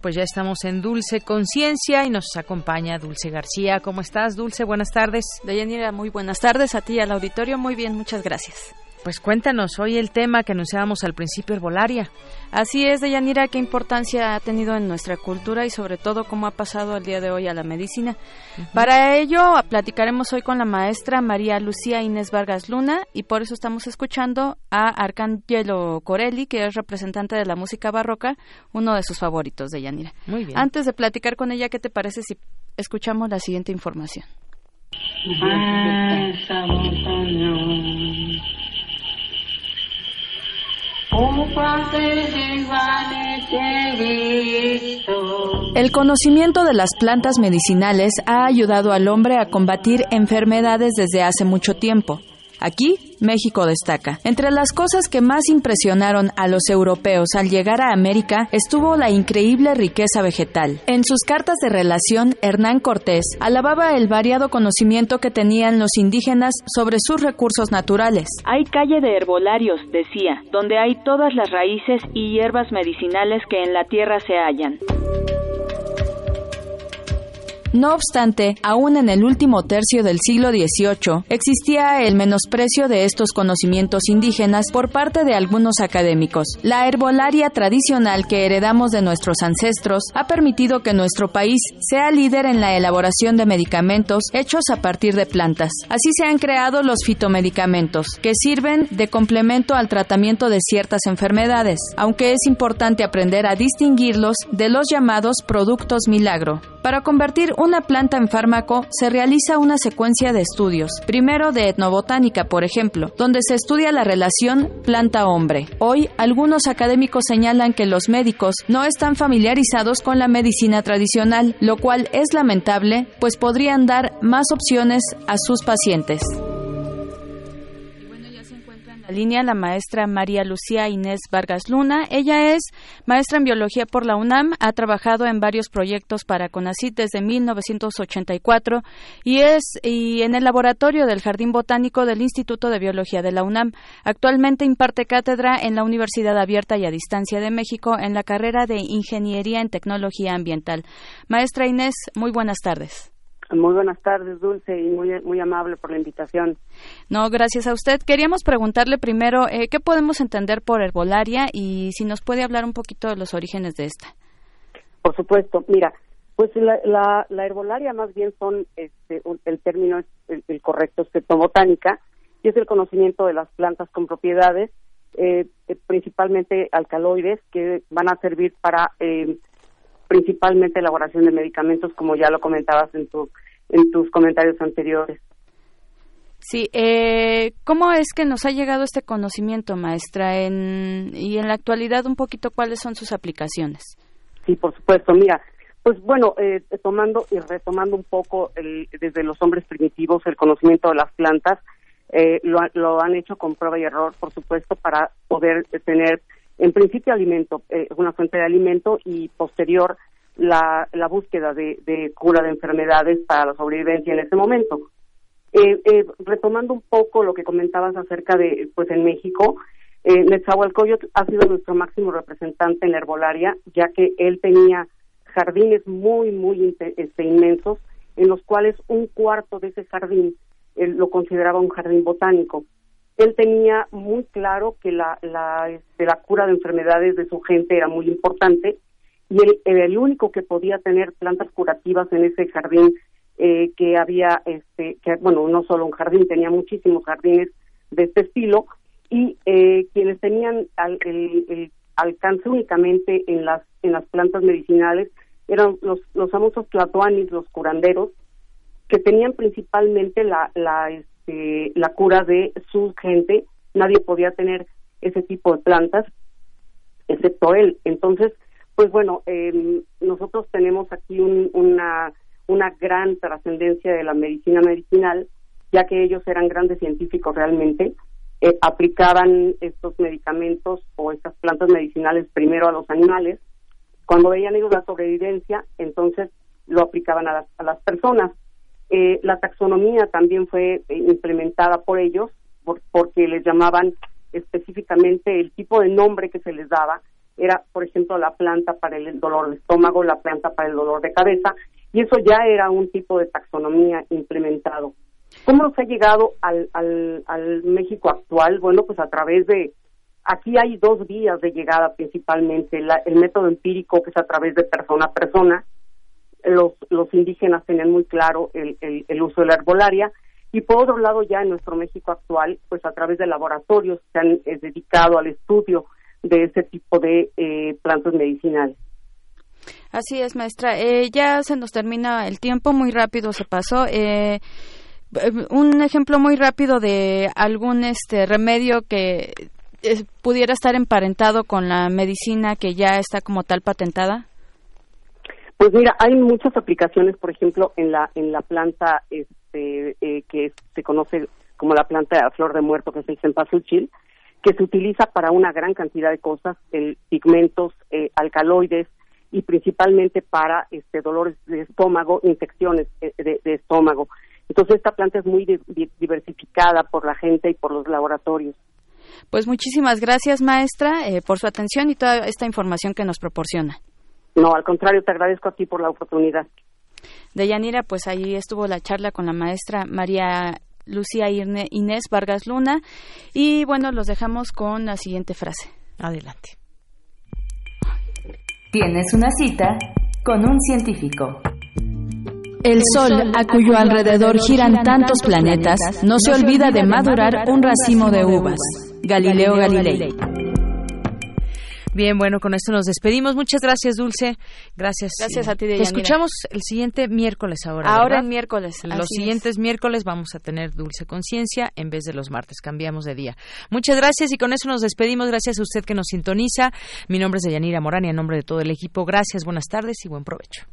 S1: Pues ya estamos en Dulce Conciencia y nos acompaña Dulce García. ¿Cómo estás, Dulce? Buenas tardes.
S36: Deyanira, muy buenas tardes a ti al auditorio. Muy bien, muchas gracias.
S1: Pues cuéntanos hoy el tema que anunciábamos al principio, herbolaria.
S36: Así es, Deyanira, qué importancia ha tenido en nuestra cultura y sobre todo cómo ha pasado el día de hoy a la medicina. Para ello, platicaremos hoy con la maestra María Lucía Inés Vargas Luna y por eso estamos escuchando a Arcangelo Corelli, que es representante de la música barroca, uno de sus favoritos, Deyanira.
S1: Muy bien.
S36: Antes de platicar con ella, ¿qué te parece si escuchamos la siguiente información? El conocimiento de las plantas medicinales ha ayudado al hombre a combatir enfermedades desde hace mucho tiempo. Aquí, México destaca. Entre las cosas que más impresionaron a los europeos al llegar a América estuvo la increíble riqueza vegetal. En sus cartas de relación, Hernán Cortés alababa el variado conocimiento que tenían los indígenas sobre sus recursos naturales.
S6: Hay calle de herbolarios, decía, donde hay todas las raíces y hierbas medicinales que en la tierra se hallan.
S36: No obstante, aún en el último tercio del siglo XVIII existía el menosprecio de estos conocimientos indígenas por parte de algunos académicos. La herbolaria tradicional que heredamos de nuestros ancestros ha permitido que nuestro país sea líder en la elaboración de medicamentos hechos a partir de plantas. Así se han creado los fitomedicamentos, que sirven de complemento al tratamiento de ciertas enfermedades, aunque es importante aprender a distinguirlos de los llamados productos milagro.
S37: Para convertir una planta en fármaco se realiza una secuencia de estudios, primero de etnobotánica, por ejemplo, donde se estudia la relación planta-hombre. Hoy, algunos académicos señalan que los médicos no están familiarizados con la medicina tradicional, lo cual es lamentable, pues podrían dar más opciones a sus pacientes
S36: línea la maestra María Lucía Inés Vargas Luna. Ella es maestra en biología por la UNAM, ha trabajado en varios proyectos para CONACYT desde 1984 y es y en el laboratorio del Jardín Botánico del Instituto de Biología de la UNAM. Actualmente imparte cátedra en la Universidad Abierta y a Distancia de México en la carrera de Ingeniería en Tecnología Ambiental. Maestra Inés, muy buenas tardes.
S38: Muy buenas tardes, Dulce, y muy, muy amable por la invitación.
S36: No, gracias a usted. Queríamos preguntarle primero eh, qué podemos entender por herbolaria y si nos puede hablar un poquito de los orígenes de esta.
S38: Por supuesto, mira, pues la, la, herbolaria más bien son, este, el término el, correcto, es botánica, y es el conocimiento de las plantas con propiedades, eh, eh, principalmente alcaloides, que van a servir para eh, principalmente elaboración de medicamentos, como ya lo comentabas en, tu, en tus comentarios anteriores.
S36: Sí, eh, ¿cómo es que nos ha llegado este conocimiento, maestra? En, y en la actualidad, un poquito, ¿cuáles son sus aplicaciones?
S38: Sí, por supuesto. Mira, pues bueno, eh, tomando y retomando un poco el, desde los hombres primitivos el conocimiento de las plantas, eh, lo, lo, han hecho con prueba y error, por supuesto, para poder tener en principio alimento, eh, una fuente de alimento y posterior la, la búsqueda de, de, cura de enfermedades para la sobrevivencia en ese momento. Eh, eh, retomando un poco lo que comentabas acerca de, pues en México, eh, Netzahualcoyotl ha sido nuestro máximo representante en la herbolaria, ya que él tenía jardines muy, muy este, inmensos, en los cuales un cuarto de ese jardín él lo consideraba un jardín botánico él tenía muy claro que la, la, este, la cura de enfermedades de su gente era muy importante y él era el único que podía tener plantas curativas en ese jardín eh, que había, este, que, bueno, no solo un jardín, tenía muchísimos jardines de este estilo y eh, quienes tenían el, alcance únicamente en las en las plantas medicinales eran los los famosos tlatoanis, los curanderos, que tenían principalmente la, la este, la cura de su gente, nadie podía tener ese tipo de plantas, excepto él. Entonces, pues bueno, eh, nosotros tenemos aquí una, una gran trascendencia de la medicina medicinal, ya que ellos eran grandes científicos realmente, eh, aplicaban estos medicamentos o estas plantas medicinales primero a los animales, cuando veían ellos la sobrevivencia, entonces lo aplicaban a las, a las personas. Eh, la taxonomía también fue eh, implementada por ellos porque les llamaban específicamente el tipo de nombre que se les daba era, por ejemplo, la planta para el dolor de estómago, la planta para el dolor de cabeza, y eso ya era un tipo de taxonomía implementado. ¿Cómo nos ha llegado al, al, al México actual? Bueno, pues a través de, aquí hay dos vías de llegada principalmente, el método empírico, que es a través de persona a persona, los, los indígenas tenían muy claro el, el, uso de la herbolaria y por otro lado ya en nuestro México actual, pues a través de laboratorios se han eh, dedicado al estudio de ese tipo de eh, plantas medicinales.
S36: Así es, maestra. Eh, ya se nos termina el tiempo, muy rápido se pasó. Eh, un ejemplo muy rápido de algún este remedio que pudiera estar emparentado con la medicina que ya está como tal patentada.
S38: Pues mira, hay muchas aplicaciones, por ejemplo, en la en la planta este, eh, que se conoce como la planta de flor de muerto, que es el cempasúchil, que se utiliza para una gran cantidad de cosas, el, pigmentos, eh, alcaloides y principalmente para este, dolores de estómago, infecciones eh, de, estómago. Entonces esta planta es muy diversificada por la gente y por los laboratorios.
S36: Pues muchísimas gracias, maestra, por su atención y toda esta información que nos proporciona.
S38: No, al contrario, te agradezco a ti por la oportunidad.
S36: De Yanira, pues ahí estuvo la charla con la maestra María Lucía Inés Vargas Luna. Y bueno, los dejamos con la siguiente frase. Adelante.
S37: Tienes una cita con un científico. El Sol, a cuyo alrededor giran tantos planetas, no se olvida de madurar un racimo de uvas. Galileo Galilei.
S1: Bien, bueno, con esto nos despedimos. Muchas gracias, Dulce. Gracias.
S36: Gracias a ti,
S1: Te escuchamos el siguiente miércoles ahora.
S36: Ahora
S1: ¿verdad?
S36: el miércoles.
S1: Los
S36: así es.
S1: siguientes miércoles vamos a tener Dulce Conciencia en vez de los martes. Cambiamos de día. Muchas gracias y con eso nos despedimos. Gracias a usted que nos sintoniza. Mi nombre es Deyanira Morán y en nombre de todo el equipo, gracias, buenas tardes y buen provecho.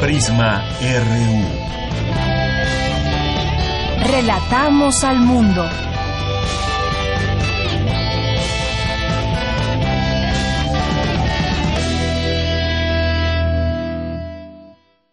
S39: Prisma RU.
S3: Relatamos al mundo.